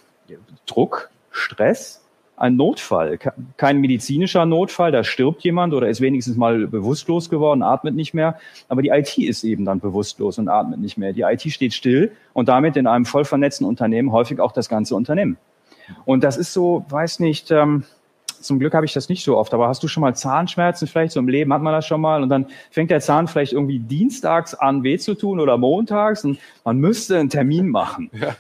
Druck, Stress, ein Notfall, kein medizinischer Notfall, da stirbt jemand oder ist wenigstens mal bewusstlos geworden, atmet nicht mehr, aber die IT ist eben dann bewusstlos und atmet nicht mehr. Die IT steht still und damit in einem voll vernetzten Unternehmen häufig auch das ganze Unternehmen. Und das ist so, weiß nicht, ähm, zum Glück habe ich das nicht so oft, aber hast du schon mal Zahnschmerzen vielleicht so im Leben hat man das schon mal und dann fängt der Zahn vielleicht irgendwie dienstags an weh zu tun oder montags und man müsste einen Termin machen. Ja.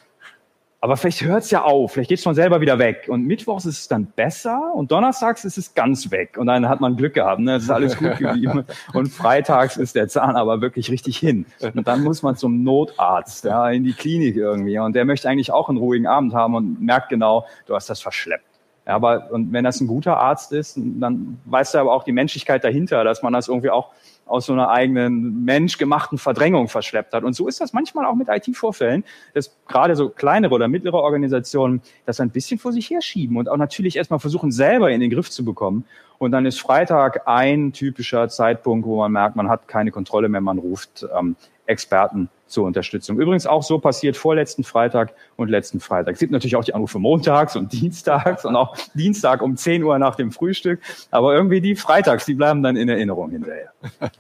Aber vielleicht hört es ja auf, vielleicht geht es von selber wieder weg. Und mittwochs ist es dann besser und donnerstags ist es ganz weg. Und dann hat man Glück gehabt, ne? es ist alles gut geblieben. und freitags ist der Zahn aber wirklich richtig hin. Und dann muss man zum Notarzt, ja, in die Klinik irgendwie. Und der möchte eigentlich auch einen ruhigen Abend haben und merkt genau, du hast das verschleppt. Ja, aber und wenn das ein guter Arzt ist, dann weiß er aber auch die Menschlichkeit dahinter, dass man das irgendwie auch aus so einer eigenen menschgemachten Verdrängung verschleppt hat. Und so ist das manchmal auch mit IT-Vorfällen, dass gerade so kleinere oder mittlere Organisationen das ein bisschen vor sich herschieben und auch natürlich erstmal versuchen, selber in den Griff zu bekommen. Und dann ist Freitag ein typischer Zeitpunkt, wo man merkt, man hat keine Kontrolle mehr, man ruft ähm, Experten zur Unterstützung. Übrigens auch so passiert vorletzten Freitag und letzten Freitag. Es gibt natürlich auch die Anrufe montags und dienstags und auch Dienstag um 10 Uhr nach dem Frühstück. Aber irgendwie die Freitags, die bleiben dann in Erinnerung hinterher.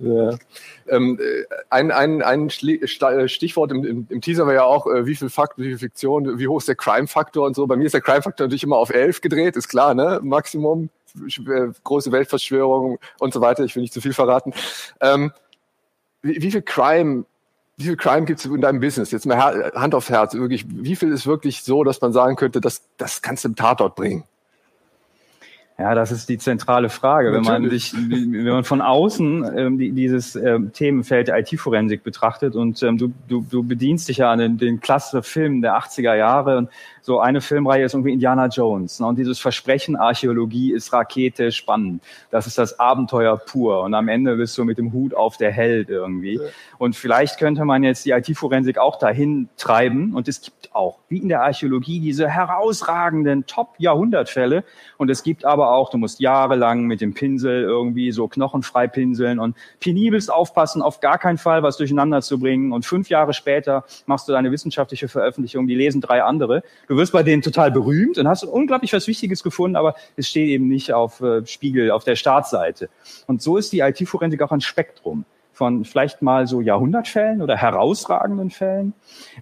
ja. ähm, ein, ein, ein Stichwort im, im, Teaser war ja auch, äh, wie viel Fakt, wie viel Fiktion, wie hoch ist der Crime-Faktor und so. Bei mir ist der Crime-Faktor natürlich immer auf 11 gedreht, ist klar, ne? Maximum äh, große Weltverschwörung und so weiter. Ich will nicht zu viel verraten. Ähm, wie, wie viel Crime wie viel Crime gibt es in deinem Business? Jetzt mal Hand aufs Herz, wirklich, wie viel ist wirklich so, dass man sagen könnte, das, das kannst du im Tatort bringen? Ja, das ist die zentrale Frage. Wenn man sich, wenn man von außen ähm, die, dieses ähm, Themenfeld der IT-Forensik betrachtet und ähm, du, du, du bedienst dich ja an den, den klasse Filmen der 80er Jahre und so eine Filmreihe ist irgendwie Indiana Jones. Ne? Und dieses Versprechen Archäologie ist Rakete spannend. Das ist das Abenteuer pur. Und am Ende bist du mit dem Hut auf der Held irgendwie. Ja. Und vielleicht könnte man jetzt die IT-Forensik auch dahin treiben. Und es gibt auch, wie in der Archäologie, diese herausragenden Top-Jahrhundertfälle. Und es gibt aber auch, du musst jahrelang mit dem Pinsel irgendwie so knochenfrei pinseln und penibelst aufpassen, auf gar keinen Fall was durcheinander zu bringen. Und fünf Jahre später machst du deine wissenschaftliche Veröffentlichung, die lesen drei andere. Du wirst bei denen total berühmt und hast unglaublich was Wichtiges gefunden, aber es steht eben nicht auf äh, Spiegel, auf der Startseite. Und so ist die IT-Forensik auch ein Spektrum von vielleicht mal so Jahrhundertfällen oder herausragenden Fällen,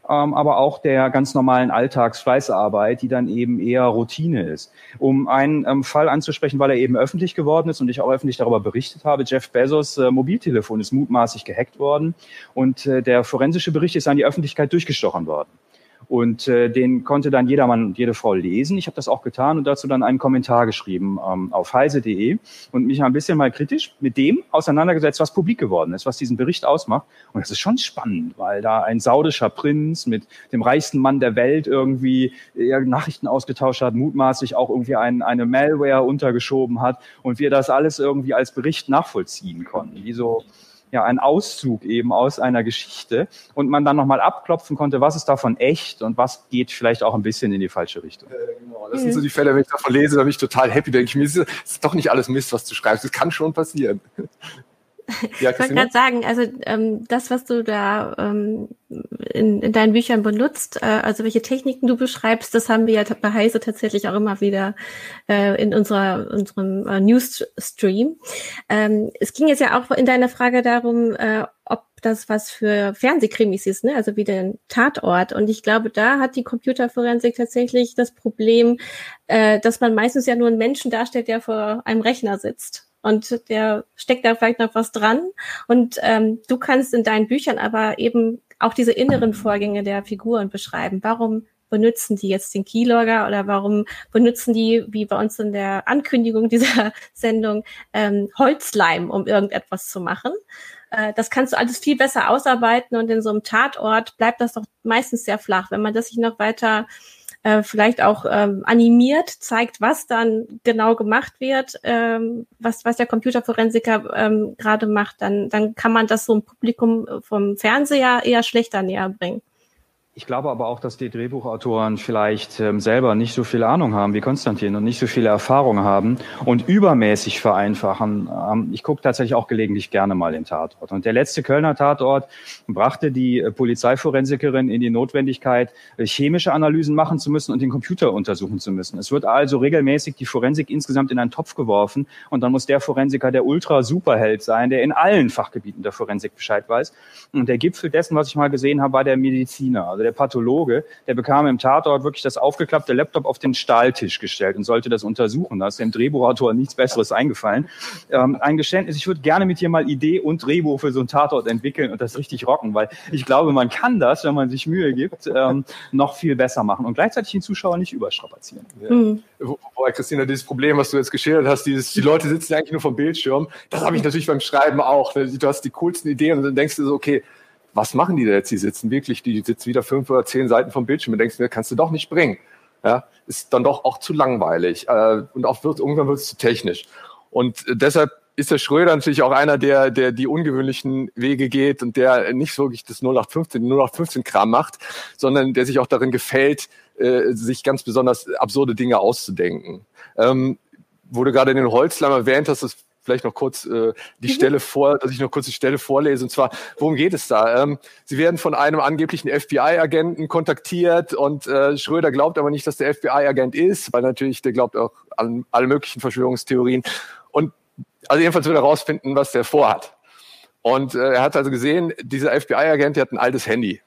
ähm, aber auch der ganz normalen Alltagsfleißarbeit, die dann eben eher Routine ist. Um einen ähm, Fall anzusprechen, weil er eben öffentlich geworden ist und ich auch öffentlich darüber berichtet habe, Jeff Bezos äh, Mobiltelefon ist mutmaßlich gehackt worden und äh, der forensische Bericht ist an die Öffentlichkeit durchgestochen worden. Und äh, den konnte dann jedermann und jede Frau lesen. Ich habe das auch getan und dazu dann einen Kommentar geschrieben ähm, auf heise.de und mich ein bisschen mal kritisch mit dem auseinandergesetzt, was publik geworden ist, was diesen Bericht ausmacht. Und das ist schon spannend, weil da ein saudischer Prinz mit dem reichsten Mann der Welt irgendwie äh, Nachrichten ausgetauscht hat, mutmaßlich auch irgendwie ein, eine Malware untergeschoben hat und wir das alles irgendwie als Bericht nachvollziehen konnten. Wie so ja ein Auszug eben aus einer Geschichte und man dann nochmal abklopfen konnte, was ist davon echt und was geht vielleicht auch ein bisschen in die falsche Richtung. Äh, genau. Das sind so die Fälle, wenn ich davon lese, da bin ich total happy, denke ich mir, es ist doch nicht alles Mist, was du schreibst, es kann schon passieren. Ja, ich wollte gerade sagen, also ähm, das, was du da ähm, in, in deinen Büchern benutzt, äh, also welche Techniken du beschreibst, das haben wir ja bei Heise tatsächlich auch immer wieder äh, in unserer unserem äh, Newsstream. Ähm, es ging jetzt ja auch in deiner Frage darum, äh, ob das was für Fernsehkrimis ist, ne? also wie den Tatort. Und ich glaube, da hat die Computerforensik tatsächlich das Problem, äh, dass man meistens ja nur einen Menschen darstellt, der vor einem Rechner sitzt und der steckt da vielleicht noch was dran. Und ähm, du kannst in deinen Büchern aber eben auch diese inneren Vorgänge der Figuren beschreiben. Warum benutzen die jetzt den Keylogger oder warum benutzen die, wie bei uns in der Ankündigung dieser Sendung, ähm, Holzleim, um irgendetwas zu machen? Äh, das kannst du alles viel besser ausarbeiten und in so einem Tatort bleibt das doch meistens sehr flach. Wenn man das sich noch weiter äh, vielleicht auch ähm, animiert, zeigt, was dann genau gemacht wird, ähm, was, was der Computerforensiker ähm, gerade macht, dann, dann kann man das so ein Publikum vom Fernseher eher schlechter näher bringen. Ich glaube aber auch, dass die Drehbuchautoren vielleicht ähm, selber nicht so viel Ahnung haben wie Konstantin und nicht so viele Erfahrungen haben und übermäßig vereinfachen. Ähm, ich gucke tatsächlich auch gelegentlich gerne mal den Tatort. Und der letzte Kölner Tatort brachte die äh, Polizeiforensikerin in die Notwendigkeit, äh, chemische Analysen machen zu müssen und den Computer untersuchen zu müssen. Es wird also regelmäßig die Forensik insgesamt in einen Topf geworfen und dann muss der Forensiker der Ultra-Superheld sein, der in allen Fachgebieten der Forensik Bescheid weiß. Und der Gipfel dessen, was ich mal gesehen habe, war der Mediziner. Also der Pathologe, der bekam im Tatort wirklich das aufgeklappte Laptop auf den Stahltisch gestellt und sollte das untersuchen. Da ist dem Drehbuchautor nichts Besseres eingefallen. Ähm, ein Geständnis, ich würde gerne mit dir mal Idee und Drehbuch für so einen Tatort entwickeln und das richtig rocken, weil ich glaube, man kann das, wenn man sich Mühe gibt, ähm, noch viel besser machen und gleichzeitig den Zuschauer nicht überstrapazieren. Ja. Mhm. Wobei, Christina, dieses Problem, was du jetzt geschildert hast, dieses, die Leute sitzen eigentlich nur vom Bildschirm, das habe ich natürlich beim Schreiben auch. Ne? Du hast die coolsten Ideen und dann denkst du so, okay, was machen die da jetzt? Die sitzen wirklich, die sitzen wieder fünf oder zehn Seiten vom Bildschirm und denkst mir, kannst du doch nicht bringen. Ja, ist dann doch auch zu langweilig äh, und auch wird, irgendwann wird es zu technisch. Und äh, deshalb ist der Schröder natürlich auch einer, der, der die ungewöhnlichen Wege geht und der nicht wirklich das 0815, 0815 Kram macht, sondern der sich auch darin gefällt, äh, sich ganz besonders absurde Dinge auszudenken. Ähm, wo du gerade den Holzleim erwähnt hast, das vielleicht noch kurz äh, die mhm. Stelle vor, dass ich noch kurz die Stelle vorlese. Und zwar, worum geht es da? Ähm, sie werden von einem angeblichen FBI-Agenten kontaktiert und äh, Schröder glaubt aber nicht, dass der FBI-Agent ist, weil natürlich der glaubt auch an alle möglichen Verschwörungstheorien. Und also jedenfalls will er herausfinden, was der vorhat. Und äh, er hat also gesehen, dieser FBI-Agent, der hat ein altes Handy.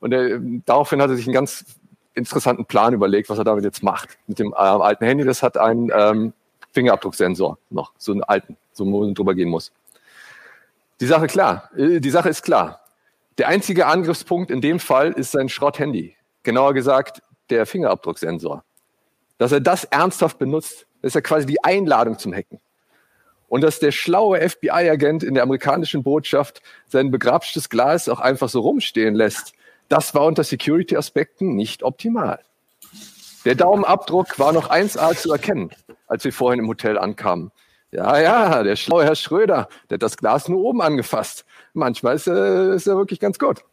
Und er, daraufhin hat er sich einen ganz interessanten Plan überlegt, was er damit jetzt macht. Mit dem äh, alten Handy, das hat ein ähm, Fingerabdrucksensor noch, so einen alten, so wo man drüber gehen muss. Die Sache klar, äh, die Sache ist klar. Der einzige Angriffspunkt in dem Fall ist sein Schrotthandy. Genauer gesagt, der Fingerabdrucksensor. Dass er das ernsthaft benutzt, ist ja quasi die Einladung zum Hacken. Und dass der schlaue FBI-Agent in der amerikanischen Botschaft sein begrapschtes Glas auch einfach so rumstehen lässt, das war unter Security-Aspekten nicht optimal. Der Daumenabdruck war noch 1A zu erkennen, als wir vorhin im Hotel ankamen. Ja, ja, der schlaue Herr Schröder, der hat das Glas nur oben angefasst. Manchmal ist er, ist er wirklich ganz gut.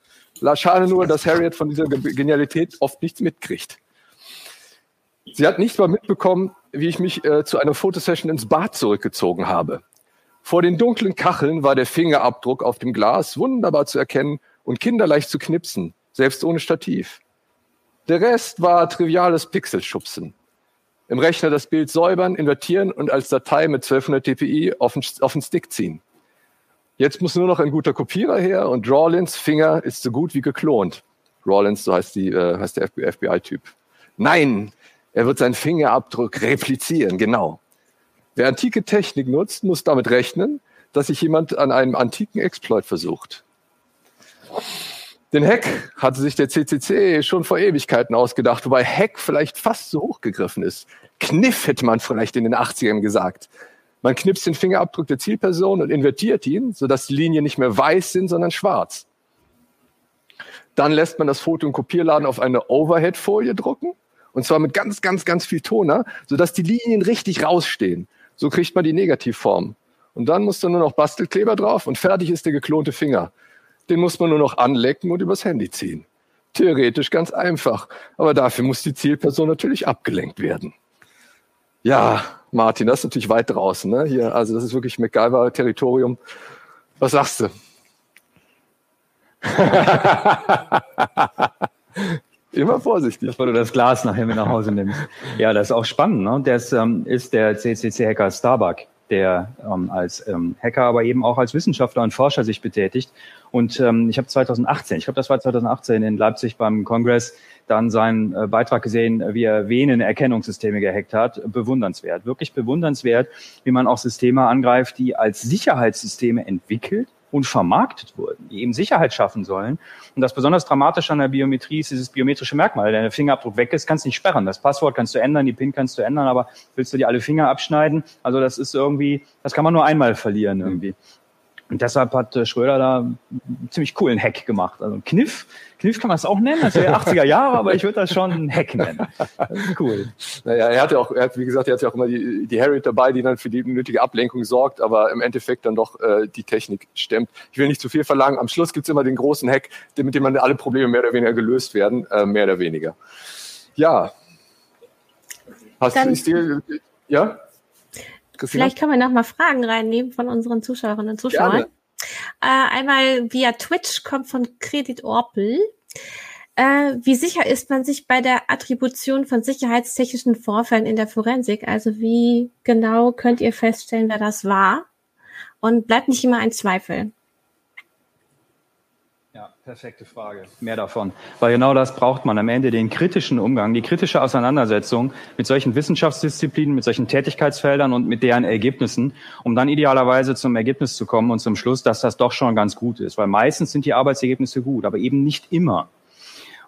Schade nur, dass Harriet von dieser Genialität oft nichts mitkriegt. Sie hat nicht mal mitbekommen, wie ich mich äh, zu einer Fotosession ins Bad zurückgezogen habe. Vor den dunklen Kacheln war der Fingerabdruck auf dem Glas wunderbar zu erkennen und kinderleicht zu knipsen, selbst ohne Stativ. Der Rest war triviales Pixelschubsen. Im Rechner das Bild säubern, invertieren und als Datei mit 1200 dpi auf den, auf den Stick ziehen. Jetzt muss nur noch ein guter Kopierer her und Rawlins Finger ist so gut wie geklont. Rawlins, so heißt, die, äh, heißt der FBI-Typ. Nein, er wird seinen Fingerabdruck replizieren, genau. Wer antike Technik nutzt, muss damit rechnen, dass sich jemand an einem antiken Exploit versucht. Den Hack hatte sich der CCC schon vor Ewigkeiten ausgedacht, wobei Hack vielleicht fast zu hoch gegriffen ist. Kniff hätte man vielleicht in den 80ern gesagt. Man knipst den Fingerabdruck der Zielperson und invertiert ihn, sodass die Linien nicht mehr weiß sind, sondern schwarz. Dann lässt man das Foto im Kopierladen auf eine Overhead-Folie drucken, und zwar mit ganz, ganz, ganz viel Toner, sodass die Linien richtig rausstehen. So kriegt man die Negativform. Und dann muss da nur noch Bastelkleber drauf und fertig ist der geklonte Finger. Den muss man nur noch anlecken und übers Handy ziehen. Theoretisch ganz einfach, aber dafür muss die Zielperson natürlich abgelenkt werden. Ja, Martin, das ist natürlich weit draußen. Ne? Hier, also das ist wirklich MacGyver-Territorium. Was sagst du? Immer vorsichtig. Bevor du das Glas nachher mit nach Hause nimmst. Ja, das ist auch spannend. Ne? Das ähm, ist der CCC-Hacker Starbuck der ähm, als ähm, Hacker, aber eben auch als Wissenschaftler und Forscher sich betätigt. Und ähm, ich habe 2018, ich glaube, das war 2018 in Leipzig beim Kongress, dann seinen äh, Beitrag gesehen, wie er Venenerkennungssysteme gehackt hat. Bewundernswert, wirklich bewundernswert, wie man auch Systeme angreift, die als Sicherheitssysteme entwickelt und vermarktet wurden, die eben Sicherheit schaffen sollen. Und das besonders Dramatische an der Biometrie ist dieses biometrische Merkmal. Wenn der Fingerabdruck weg ist, kannst du nicht sperren. Das Passwort kannst du ändern, die PIN kannst du ändern, aber willst du dir alle Finger abschneiden? Also das ist irgendwie, das kann man nur einmal verlieren irgendwie. Und deshalb hat äh, Schröder da einen ziemlich coolen Hack gemacht. Also Kniff, Kniff kann man es auch nennen, das wäre 80er Jahre, aber ich würde das schon einen Hack nennen. Cool. Naja, er hat ja auch, er hat, wie gesagt, er hat ja auch immer die, die Harriet dabei, die dann für die nötige Ablenkung sorgt, aber im Endeffekt dann doch äh, die Technik stemmt. Ich will nicht zu viel verlangen. Am Schluss gibt's immer den großen Hack, mit dem dann alle Probleme mehr oder weniger gelöst werden, äh, mehr oder weniger. Ja. Hast du, ist dir, ja? Christina? Vielleicht können wir noch mal Fragen reinnehmen von unseren Zuschauerinnen und Zuschauern. Äh, einmal via Twitch kommt von Credit Orpel. Äh, wie sicher ist man sich bei der Attribution von sicherheitstechnischen Vorfällen in der Forensik? Also wie genau könnt ihr feststellen, wer das war? Und bleibt nicht immer ein Zweifel. Ja, perfekte Frage. Mehr davon. Weil genau das braucht man am Ende, den kritischen Umgang, die kritische Auseinandersetzung mit solchen Wissenschaftsdisziplinen, mit solchen Tätigkeitsfeldern und mit deren Ergebnissen, um dann idealerweise zum Ergebnis zu kommen und zum Schluss, dass das doch schon ganz gut ist. Weil meistens sind die Arbeitsergebnisse gut, aber eben nicht immer.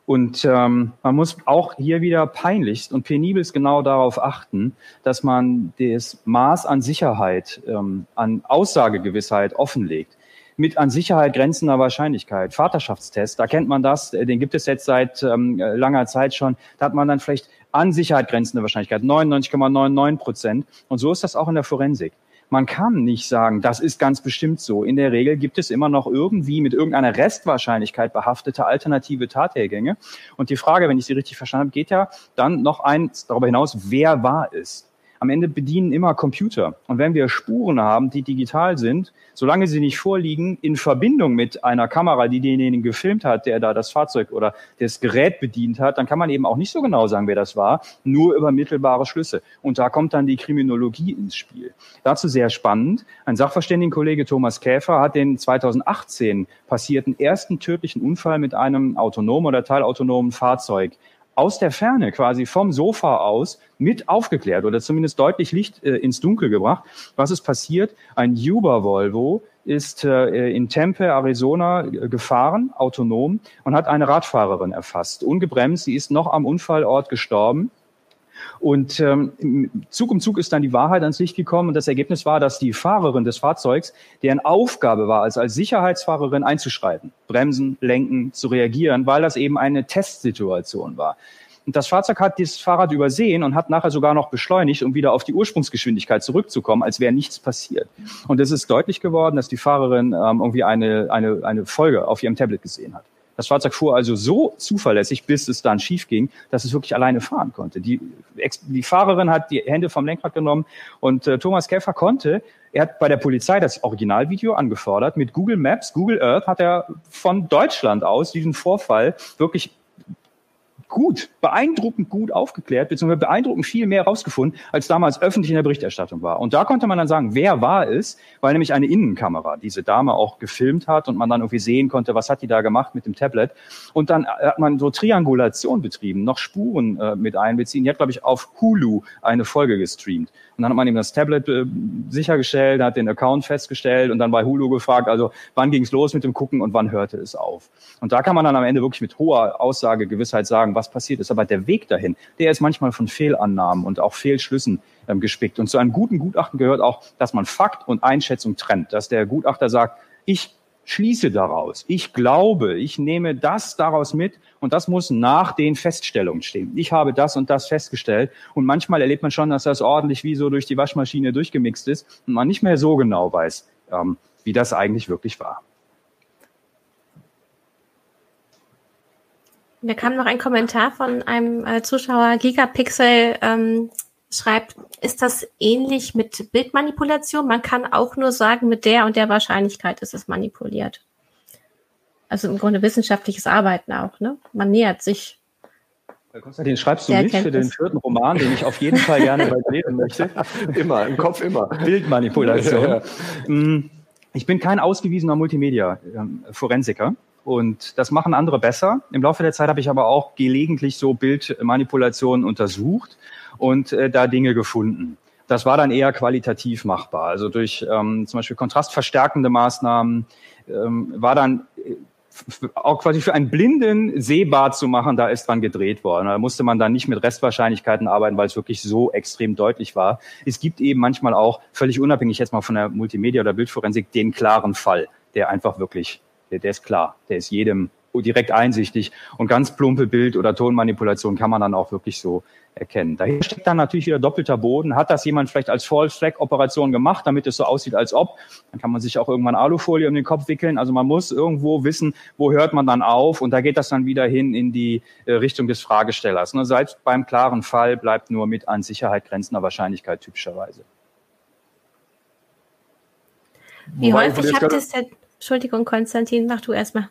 Und ähm, man muss auch hier wieder peinlichst und penibelst genau darauf achten, dass man das Maß an Sicherheit, ähm, an Aussagegewissheit offenlegt mit an Sicherheit grenzender Wahrscheinlichkeit. Vaterschaftstest, da kennt man das, äh, den gibt es jetzt seit ähm, langer Zeit schon. Da hat man dann vielleicht an Sicherheit grenzende Wahrscheinlichkeit, 99,99 Prozent. Und so ist das auch in der Forensik. Man kann nicht sagen, das ist ganz bestimmt so. In der Regel gibt es immer noch irgendwie mit irgendeiner Restwahrscheinlichkeit behaftete alternative Tathergänge. Und die Frage, wenn ich sie richtig verstanden habe, geht ja dann noch eins darüber hinaus, wer war es? Am Ende bedienen immer Computer. Und wenn wir Spuren haben, die digital sind, solange sie nicht vorliegen, in Verbindung mit einer Kamera, die denjenigen gefilmt hat, der da das Fahrzeug oder das Gerät bedient hat, dann kann man eben auch nicht so genau sagen, wer das war, nur über mittelbare Schlüsse. Und da kommt dann die Kriminologie ins Spiel. Dazu sehr spannend. Ein Sachverständigenkollege Thomas Käfer hat den 2018 passierten ersten tödlichen Unfall mit einem autonomen oder teilautonomen Fahrzeug aus der Ferne quasi vom Sofa aus mit aufgeklärt oder zumindest deutlich Licht äh, ins Dunkel gebracht. Was ist passiert? Ein Uber Volvo ist äh, in Tempe, Arizona äh, gefahren, autonom, und hat eine Radfahrerin erfasst. Ungebremst, sie ist noch am Unfallort gestorben. Und ähm, Zug um Zug ist dann die Wahrheit ans Licht gekommen und das Ergebnis war, dass die Fahrerin des Fahrzeugs, deren Aufgabe war, also als Sicherheitsfahrerin einzuschreiten, bremsen, lenken, zu reagieren, weil das eben eine Testsituation war. Und das Fahrzeug hat dieses Fahrrad übersehen und hat nachher sogar noch beschleunigt, um wieder auf die Ursprungsgeschwindigkeit zurückzukommen, als wäre nichts passiert. Und es ist deutlich geworden, dass die Fahrerin ähm, irgendwie eine, eine, eine Folge auf ihrem Tablet gesehen hat. Das Fahrzeug fuhr also so zuverlässig, bis es dann schief ging, dass es wirklich alleine fahren konnte. Die, die Fahrerin hat die Hände vom Lenkrad genommen und äh, Thomas Käfer konnte, er hat bei der Polizei das Originalvideo angefordert. Mit Google Maps, Google Earth hat er von Deutschland aus diesen Vorfall wirklich gut, beeindruckend gut aufgeklärt, beziehungsweise beeindruckend viel mehr rausgefunden, als damals öffentlich in der Berichterstattung war. Und da konnte man dann sagen, wer war es, weil nämlich eine Innenkamera diese Dame auch gefilmt hat und man dann irgendwie sehen konnte, was hat die da gemacht mit dem Tablet. Und dann hat man so Triangulation betrieben, noch Spuren äh, mit einbeziehen. Die hat, glaube ich, auf Hulu eine Folge gestreamt. Und dann hat man ihm das Tablet äh, sichergestellt, hat den Account festgestellt und dann bei Hulu gefragt, also wann ging es los mit dem Gucken und wann hörte es auf. Und da kann man dann am Ende wirklich mit hoher Aussagegewissheit sagen, was passiert ist. Aber der Weg dahin, der ist manchmal von Fehlannahmen und auch Fehlschlüssen ähm, gespickt. Und zu einem guten Gutachten gehört auch, dass man Fakt und Einschätzung trennt. Dass der Gutachter sagt, ich schließe daraus, ich glaube, ich nehme das daraus mit und das muss nach den Feststellungen stehen. Ich habe das und das festgestellt und manchmal erlebt man schon, dass das ordentlich wie so durch die Waschmaschine durchgemixt ist und man nicht mehr so genau weiß, ähm, wie das eigentlich wirklich war. Da kam noch ein Kommentar von einem äh, Zuschauer, Gigapixel ähm, schreibt, ist das ähnlich mit Bildmanipulation? Man kann auch nur sagen, mit der und der Wahrscheinlichkeit ist es manipuliert. Also im Grunde wissenschaftliches Arbeiten auch, ne? Man nähert sich. Konstantin, schreibst du nicht für den vierten Roman, den ich auf jeden Fall gerne lesen möchte? immer, im Kopf immer. Bildmanipulation. Ja, ja. Mm, ich bin kein ausgewiesener Multimedia-Forensiker. Und das machen andere besser. Im Laufe der Zeit habe ich aber auch gelegentlich so Bildmanipulationen untersucht und äh, da Dinge gefunden. Das war dann eher qualitativ machbar. Also durch ähm, zum Beispiel kontrastverstärkende Maßnahmen ähm, war dann äh, auch quasi für einen Blinden sehbar zu machen, da ist dran gedreht worden. Da musste man dann nicht mit Restwahrscheinlichkeiten arbeiten, weil es wirklich so extrem deutlich war. Es gibt eben manchmal auch, völlig unabhängig jetzt mal von der Multimedia- oder Bildforensik, den klaren Fall, der einfach wirklich der, der ist klar, der ist jedem direkt einsichtig und ganz plumpe Bild- oder Tonmanipulation kann man dann auch wirklich so erkennen. Dahinter steckt dann natürlich wieder doppelter Boden. Hat das jemand vielleicht als False-Flag-Operation gemacht, damit es so aussieht, als ob? Dann kann man sich auch irgendwann Alufolie um den Kopf wickeln. Also man muss irgendwo wissen, wo hört man dann auf? Und da geht das dann wieder hin in die äh, Richtung des Fragestellers. Ne? Selbst beim klaren Fall bleibt nur mit an Sicherheit grenzender Wahrscheinlichkeit typischerweise. Wie häufig habt ihr es denn Entschuldigung, Konstantin, mach du erstmal.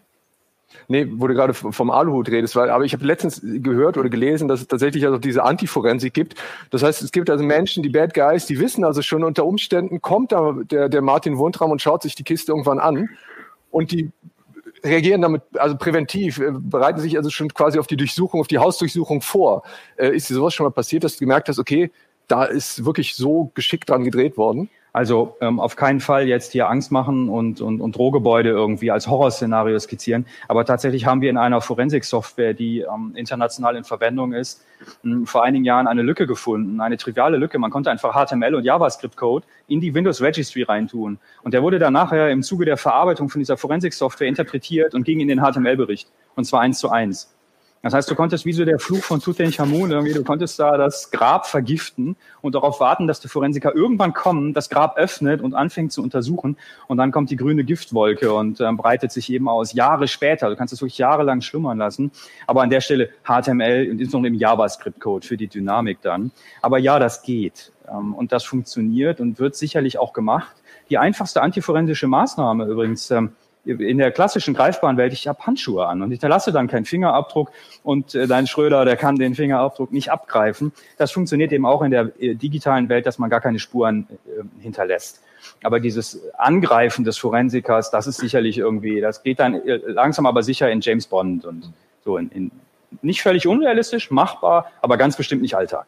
Nee, wo du gerade vom Aluhut redest, weil, aber ich habe letztens gehört oder gelesen, dass es tatsächlich also diese Antiforensik gibt. Das heißt, es gibt also Menschen, die Bad Guys, die wissen also schon unter Umständen kommt da der, der Martin Wundram und schaut sich die Kiste irgendwann an und die reagieren damit also präventiv, äh, bereiten sich also schon quasi auf die Durchsuchung, auf die Hausdurchsuchung vor. Äh, ist dir sowas schon mal passiert, dass du gemerkt hast, okay, da ist wirklich so geschickt dran gedreht worden? Also ähm, auf keinen Fall jetzt hier Angst machen und, und, und Drohgebäude irgendwie als Horrorszenario skizzieren. Aber tatsächlich haben wir in einer Forensik-Software, die ähm, international in Verwendung ist, mh, hm, vor einigen Jahren eine Lücke gefunden, eine triviale Lücke. Man konnte einfach HTML und JavaScript-Code in die Windows Registry reintun. Und der wurde dann nachher im Zuge der Verarbeitung von dieser Forensik-Software interpretiert und ging in den HTML-Bericht. Und zwar eins zu eins. Das heißt, du konntest wie so der Fluch von Tutanchamun irgendwie, du konntest da das Grab vergiften und darauf warten, dass die Forensiker irgendwann kommen, das Grab öffnet und anfängt zu untersuchen und dann kommt die grüne Giftwolke und ähm, breitet sich eben aus. Jahre später, du kannst es wirklich jahrelang schlummern lassen, aber an der Stelle HTML und insbesondere im JavaScript-Code für die Dynamik dann. Aber ja, das geht ähm, und das funktioniert und wird sicherlich auch gemacht. Die einfachste antiforensische Maßnahme übrigens, ähm, in der klassischen greifbaren Welt, ich habe Handschuhe an und hinterlasse dann keinen Fingerabdruck und äh, dein Schröder, der kann den Fingerabdruck nicht abgreifen. Das funktioniert eben auch in der äh, digitalen Welt, dass man gar keine Spuren äh, hinterlässt. Aber dieses Angreifen des Forensikers, das ist sicherlich irgendwie, das geht dann langsam aber sicher in James Bond und so in, in nicht völlig unrealistisch, machbar, aber ganz bestimmt nicht Alltag.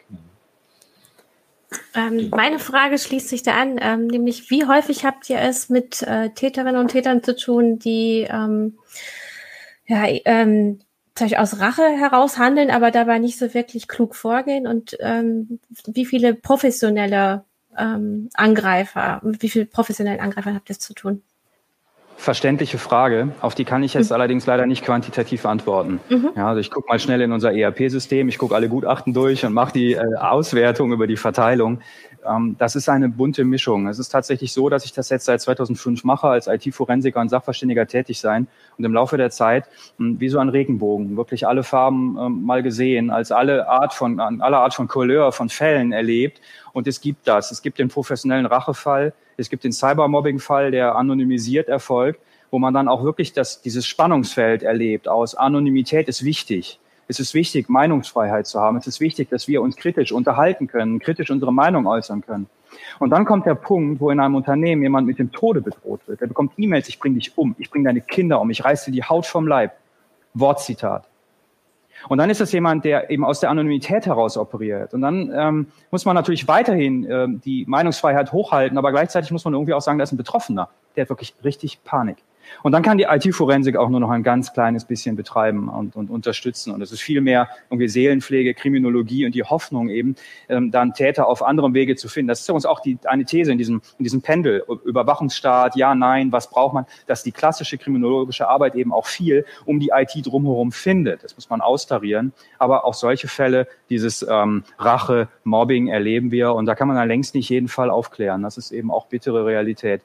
Ähm, meine Frage schließt sich da an, ähm, nämlich wie häufig habt ihr es mit äh, Täterinnen und Tätern zu tun, die ähm, ja, ähm, aus Rache heraus handeln, aber dabei nicht so wirklich klug vorgehen und ähm, wie viele professionelle ähm, Angreifer, wie viele professionellen Angreifern habt ihr zu tun? Verständliche Frage, auf die kann ich jetzt mhm. allerdings leider nicht quantitativ antworten. Mhm. Ja, also ich gucke mal schnell in unser ERP-System, ich gucke alle Gutachten durch und mache die äh, Auswertung über die Verteilung. Ähm, das ist eine bunte Mischung. Es ist tatsächlich so, dass ich das jetzt seit 2005 mache, als IT-Forensiker und Sachverständiger tätig sein und im Laufe der Zeit hm, wie so ein Regenbogen wirklich alle Farben ähm, mal gesehen, als alle Art von, alle Art von Couleur, von Fällen erlebt. Und es gibt das. Es gibt den professionellen Rachefall, es gibt den Cybermobbing-Fall, der anonymisiert erfolgt, wo man dann auch wirklich das, dieses Spannungsfeld erlebt aus Anonymität ist wichtig. Es ist wichtig, Meinungsfreiheit zu haben. Es ist wichtig, dass wir uns kritisch unterhalten können, kritisch unsere Meinung äußern können. Und dann kommt der Punkt, wo in einem Unternehmen jemand mit dem Tode bedroht wird. Er bekommt E-Mails, ich bringe dich um, ich bringe deine Kinder um, ich reiße dir die Haut vom Leib. Wortzitat. Und dann ist es jemand, der eben aus der Anonymität heraus operiert. Und dann ähm, muss man natürlich weiterhin ähm, die Meinungsfreiheit hochhalten, aber gleichzeitig muss man irgendwie auch sagen, da ist ein Betroffener, der hat wirklich richtig Panik. Und dann kann die IT-Forensik auch nur noch ein ganz kleines bisschen betreiben und, und unterstützen. Und es ist viel mehr irgendwie Seelenpflege, Kriminologie und die Hoffnung eben, ähm, dann Täter auf anderem Wege zu finden. Das ist uns auch die, eine These in diesem, in diesem Pendel. Überwachungsstaat, ja, nein, was braucht man? Dass die klassische kriminologische Arbeit eben auch viel um die IT drumherum findet. Das muss man austarieren. Aber auch solche Fälle, dieses ähm, Rache, Mobbing erleben wir. Und da kann man dann längst nicht jeden Fall aufklären. Das ist eben auch bittere Realität.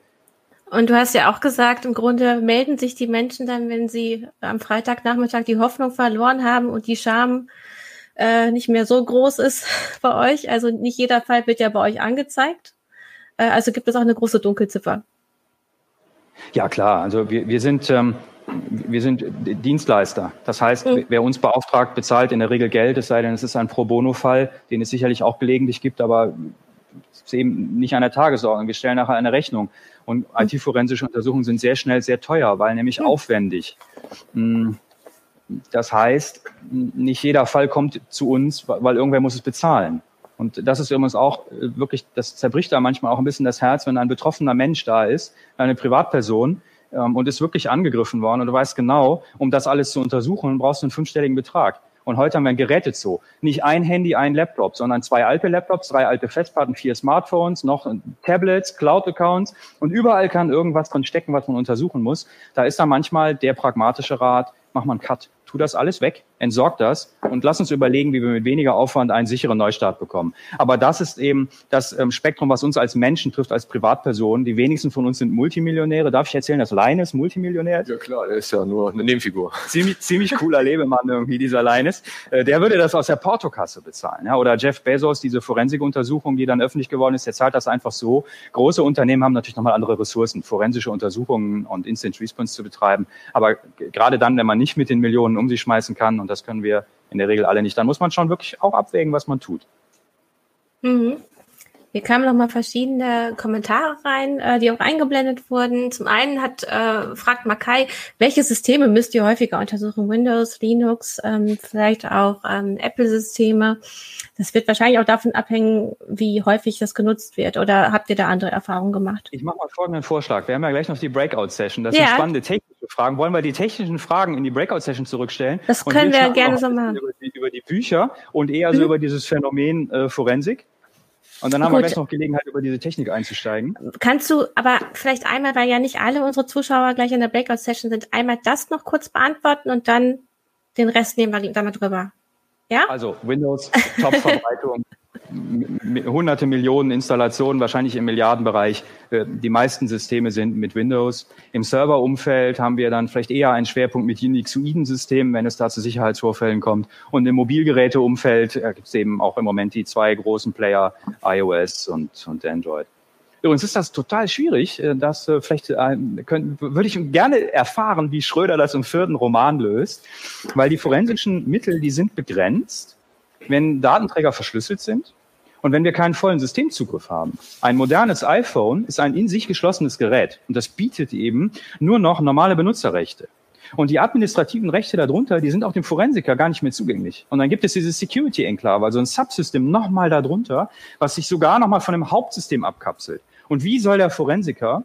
Und du hast ja auch gesagt, im Grunde melden sich die Menschen dann, wenn sie am Freitagnachmittag die Hoffnung verloren haben und die Scham äh, nicht mehr so groß ist bei euch. Also nicht jeder Fall wird ja bei euch angezeigt. Äh, also gibt es auch eine große Dunkelziffer. Ja klar, also wir, wir sind ähm, wir sind Dienstleister. Das heißt, mhm. wer uns beauftragt, bezahlt in der Regel Geld, es sei denn, es ist ein Pro Bono-Fall, den es sicherlich auch gelegentlich gibt, aber es ist eben nicht an der Tagesordnung. Wir stellen nachher eine Rechnung. Und IT-forensische Untersuchungen sind sehr schnell sehr teuer, weil nämlich aufwendig. Hm, das heißt, nicht jeder Fall kommt zu uns, weil irgendwer muss es bezahlen. Und das ist übrigens auch äh, wirklich, das zerbricht da manchmal auch ein bisschen das Herz, wenn ein betroffener Mensch da ist, eine Privatperson, ähm, und ist wirklich angegriffen worden und du weißt genau, um das alles zu untersuchen, brauchst du einen fünfstelligen Betrag. Und heute haben wir ein Gerätezoo. Nicht ein Handy, ein Laptop, sondern zwei alte Laptops, drei alte Festplatten, vier Smartphones, noch Tablets, Cloud-Accounts und überall kann irgendwas drin stecken, was man untersuchen muss. Da ist dann manchmal der pragmatische Rat, mach mal einen Cut tu das alles weg, entsorg das und lass uns überlegen, wie wir mit weniger Aufwand einen sicheren Neustart bekommen. Aber das ist eben das ähm, Spektrum, was uns als Menschen trifft, als Privatpersonen. Die wenigsten von uns sind Multimillionäre. Darf ich erzählen, dass Leines Multimillionär ist? Ja klar, der ist ja nur eine Nebenfigur. Ziemlich, ziemlich cooler Lebemann irgendwie, dieser Leines. Äh, der würde das aus der Portokasse bezahlen. Ja? Oder Jeff Bezos, diese Forensikuntersuchung, die dann öffentlich geworden ist, der zahlt das einfach so. Große Unternehmen haben natürlich nochmal andere Ressourcen, forensische Untersuchungen und Instant Response zu betreiben. Aber gerade dann, wenn man nicht mit den Millionen um sich schmeißen kann. Und das können wir in der Regel alle nicht. Dann muss man schon wirklich auch abwägen, was man tut. Mhm. Hier kamen noch mal verschiedene Kommentare rein, äh, die auch eingeblendet wurden. Zum einen hat äh, fragt Makai, welche Systeme müsst ihr häufiger untersuchen? Windows, Linux, ähm, vielleicht auch ähm, Apple-Systeme. Das wird wahrscheinlich auch davon abhängen, wie häufig das genutzt wird. Oder habt ihr da andere Erfahrungen gemacht? Ich mache mal folgenden Vorschlag. Wir haben ja gleich noch die Breakout-Session. Das ja. sind spannende technische Fragen. Wollen wir die technischen Fragen in die Breakout-Session zurückstellen? Das können wir, wir gerne so machen. Über die, über die, Bücher und eher mhm. so über dieses Phänomen äh, Forensik. Und dann haben Gut. wir gleich noch Gelegenheit, über diese Technik einzusteigen. Kannst du aber vielleicht einmal, weil ja nicht alle unsere Zuschauer gleich in der Breakout-Session sind, einmal das noch kurz beantworten und dann den Rest nehmen wir da mal drüber. Ja? Also Windows, Top-Verbreitung, hunderte Millionen Installationen, wahrscheinlich im Milliardenbereich. Äh, die meisten Systeme sind mit Windows. Im Serverumfeld haben wir dann vielleicht eher einen Schwerpunkt mit Unixoiden-Systemen, wenn es da zu Sicherheitsvorfällen kommt. Und im Mobilgeräteumfeld äh, gibt es eben auch im Moment die zwei großen Player, iOS und, und Android. Übrigens ist das total schwierig. Äh, das vielleicht können, würde ich gerne erfahren, wie Schröder das im vierten Roman löst, weil die forensischen Mittel, die sind begrenzt wenn Datenträger verschlüsselt sind und wenn wir keinen vollen Systemzugriff haben. Ein modernes iPhone ist ein in sich geschlossenes Gerät und das bietet eben nur noch normale Benutzerrechte. Und die administrativen Rechte darunter, die sind auch dem Forensiker gar nicht mehr zugänglich. Und dann gibt es diese Security-Enklave, also ein Subsystem nochmal darunter, was sich sogar nochmal von dem Hauptsystem abkapselt. Und wie soll der Forensiker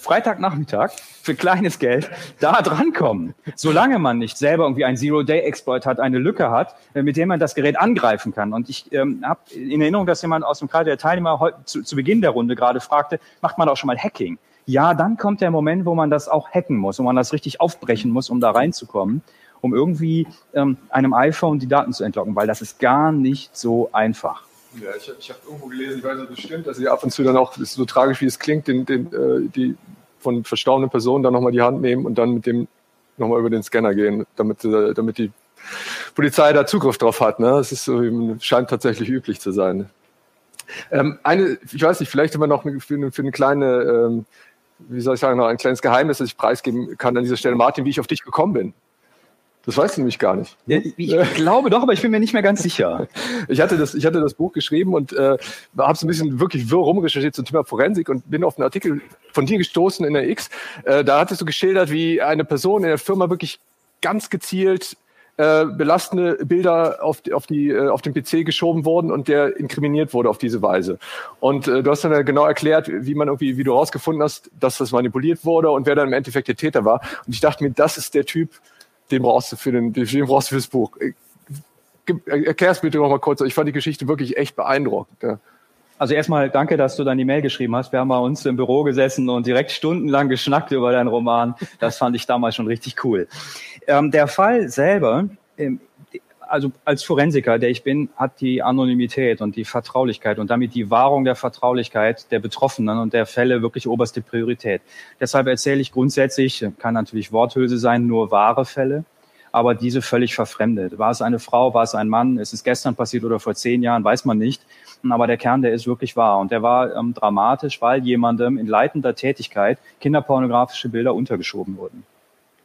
Freitagnachmittag für kleines Geld da drankommen, solange man nicht selber irgendwie ein Zero-Day-Exploit hat, eine Lücke hat, äh, mit dem man das Gerät angreifen kann. Und ich ähm, habe in Erinnerung, dass jemand aus dem Kreis der Teilnehmer zu, zu Beginn der Runde gerade fragte, macht man auch schon mal Hacking? Ja, dann kommt der Moment, wo man das auch hacken muss, wo man das richtig aufbrechen muss, um da reinzukommen, um irgendwie ähm, einem iPhone die Daten zu entlocken, weil das ist gar nicht so einfach. Ja, ich, ich habe irgendwo gelesen, ich weiß nicht, das stimmt, dass sie ab und zu dann auch, das ist so tragisch wie es klingt, den, den, äh, die von verstorbenen Personen dann nochmal die Hand nehmen und dann mit dem nochmal über den Scanner gehen, damit, äh, damit die Polizei da Zugriff drauf hat. Ne? Das ist so, scheint tatsächlich üblich zu sein. Ähm, eine, ich weiß nicht, vielleicht immer noch für eine, für eine kleine, ähm, wie soll ich sagen, noch ein kleines Geheimnis, das ich preisgeben kann an dieser Stelle. Martin, wie ich auf dich gekommen bin. Das weißt du nämlich gar nicht. Ja, ich glaube doch, aber ich bin mir nicht mehr ganz sicher. ich, hatte das, ich hatte das Buch geschrieben und äh, habe so ein bisschen wirklich wirr rumrecherchiert zum Thema Forensik und bin auf einen Artikel von dir gestoßen in der X. Äh, da hattest du geschildert, wie eine Person in der Firma wirklich ganz gezielt äh, belastende Bilder auf, auf, die, äh, auf den PC geschoben wurden und der inkriminiert wurde auf diese Weise. Und äh, du hast dann genau erklärt, wie man irgendwie, wie du herausgefunden hast, dass das manipuliert wurde und wer dann im Endeffekt der Täter war. Und ich dachte mir, das ist der Typ, den brauchst du für den, den brauchst du fürs Buch. Äh, Erklär es bitte noch mal kurz. Ich fand die Geschichte wirklich echt beeindruckend. Ja. Also erstmal danke, dass du dann die Mail geschrieben hast. Wir haben bei uns im Büro gesessen und direkt stundenlang geschnackt über deinen Roman. Das fand ich damals schon richtig cool. Ähm, der Fall selber, ähm, also als Forensiker, der ich bin, hat die Anonymität und die Vertraulichkeit und damit die Wahrung der Vertraulichkeit der Betroffenen und der Fälle wirklich oberste Priorität. Deshalb erzähle ich grundsätzlich, kann natürlich Worthülse sein, nur wahre Fälle, aber diese völlig verfremdet. War es eine Frau, war es ein Mann, ist es gestern passiert oder vor zehn Jahren, weiß man nicht. Aber der Kern, der ist wirklich wahr. Und der war ähm, dramatisch, weil jemandem in leitender Tätigkeit kinderpornografische Bilder untergeschoben wurden.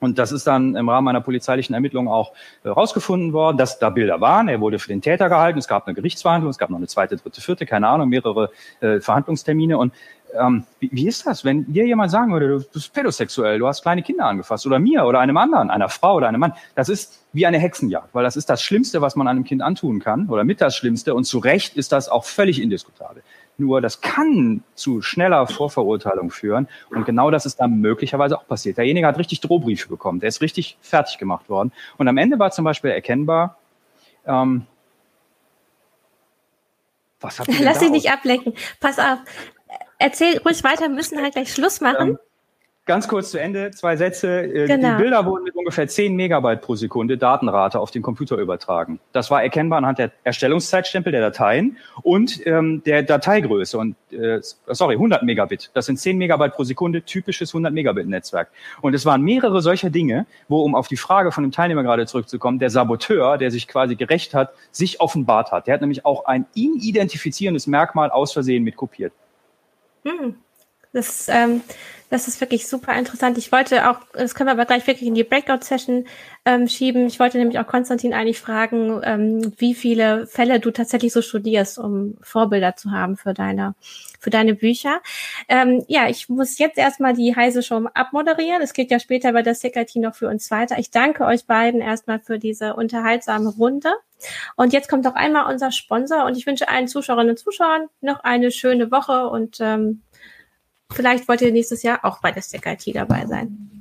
Und das ist dann im Rahmen einer polizeilichen Ermittlung auch herausgefunden äh, worden, dass da Bilder waren. Er wurde für den Täter gehalten. Es gab eine Gerichtsverhandlung, es gab noch eine zweite, dritte, vierte, keine Ahnung, mehrere äh, Verhandlungstermine. Und ähm, wie, wie ist das, wenn dir jemand sagen würde, du bist pädosexuell, du hast kleine Kinder angefasst oder mir oder einem anderen, einer Frau oder einem Mann? Das ist wie eine Hexenjagd, weil das ist das Schlimmste, was man einem Kind antun kann oder mit das Schlimmste. Und zu Recht ist das auch völlig indiskutabel. Nur das kann zu schneller Vorverurteilung führen. Und genau das ist dann möglicherweise auch passiert. Derjenige hat richtig Drohbriefe bekommen. Der ist richtig fertig gemacht worden. Und am Ende war zum Beispiel erkennbar, ähm, was hat Lass dich nicht ablenken. Pass auf. Erzähl ruhig weiter, wir müssen halt gleich Schluss machen. Ähm, Ganz kurz zu Ende, zwei Sätze. Äh, genau. Die Bilder wurden mit ungefähr 10 Megabyte pro Sekunde Datenrate auf den Computer übertragen. Das war erkennbar anhand der Erstellungszeitstempel der Dateien und ähm, der Dateigröße. Und äh, sorry, 100 Megabit. Das sind 10 Megabyte pro Sekunde, typisches 100 Megabit Netzwerk. Und es waren mehrere solcher Dinge, wo, um auf die Frage von dem Teilnehmer gerade zurückzukommen, der Saboteur, der sich quasi gerecht hat, sich offenbart hat. Der hat nämlich auch ein ihn identifizierendes Merkmal aus Versehen mit kopiert. Hm. Das ähm, das ist wirklich super interessant. Ich wollte auch, das können wir aber gleich wirklich in die Breakout-Session ähm, schieben. Ich wollte nämlich auch Konstantin eigentlich fragen, ähm, wie viele Fälle du tatsächlich so studierst, um Vorbilder zu haben für deine, für deine Bücher. Ähm, ja, ich muss jetzt erstmal die heiße Show abmoderieren. Es geht ja später bei der Security noch für uns weiter. Ich danke euch beiden erstmal für diese unterhaltsame Runde. Und jetzt kommt noch einmal unser Sponsor und ich wünsche allen Zuschauerinnen und Zuschauern noch eine schöne Woche und ähm, Vielleicht wollt ihr nächstes Jahr auch bei der Stack IT dabei sein.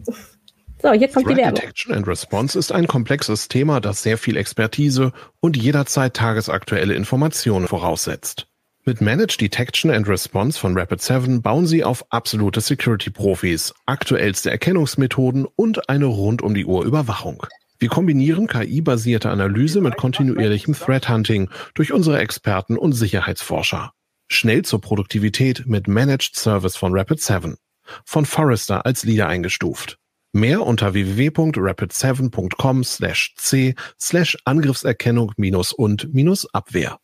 So, jetzt kommt Threat die Werbung. Detection and Response ist ein komplexes Thema, das sehr viel Expertise und jederzeit tagesaktuelle Informationen voraussetzt. Mit Managed Detection and Response von Rapid7 bauen Sie auf absolute Security-Profis, aktuellste Erkennungsmethoden und eine rund um die Uhr Überwachung. Wir kombinieren KI-basierte Analyse mit kontinuierlichem Threat Hunting durch unsere Experten und Sicherheitsforscher. Schnell zur Produktivität mit Managed Service von Rapid7. Von Forrester als Leader eingestuft. Mehr unter www.rapid7.com/c/angriffserkennung- und Abwehr.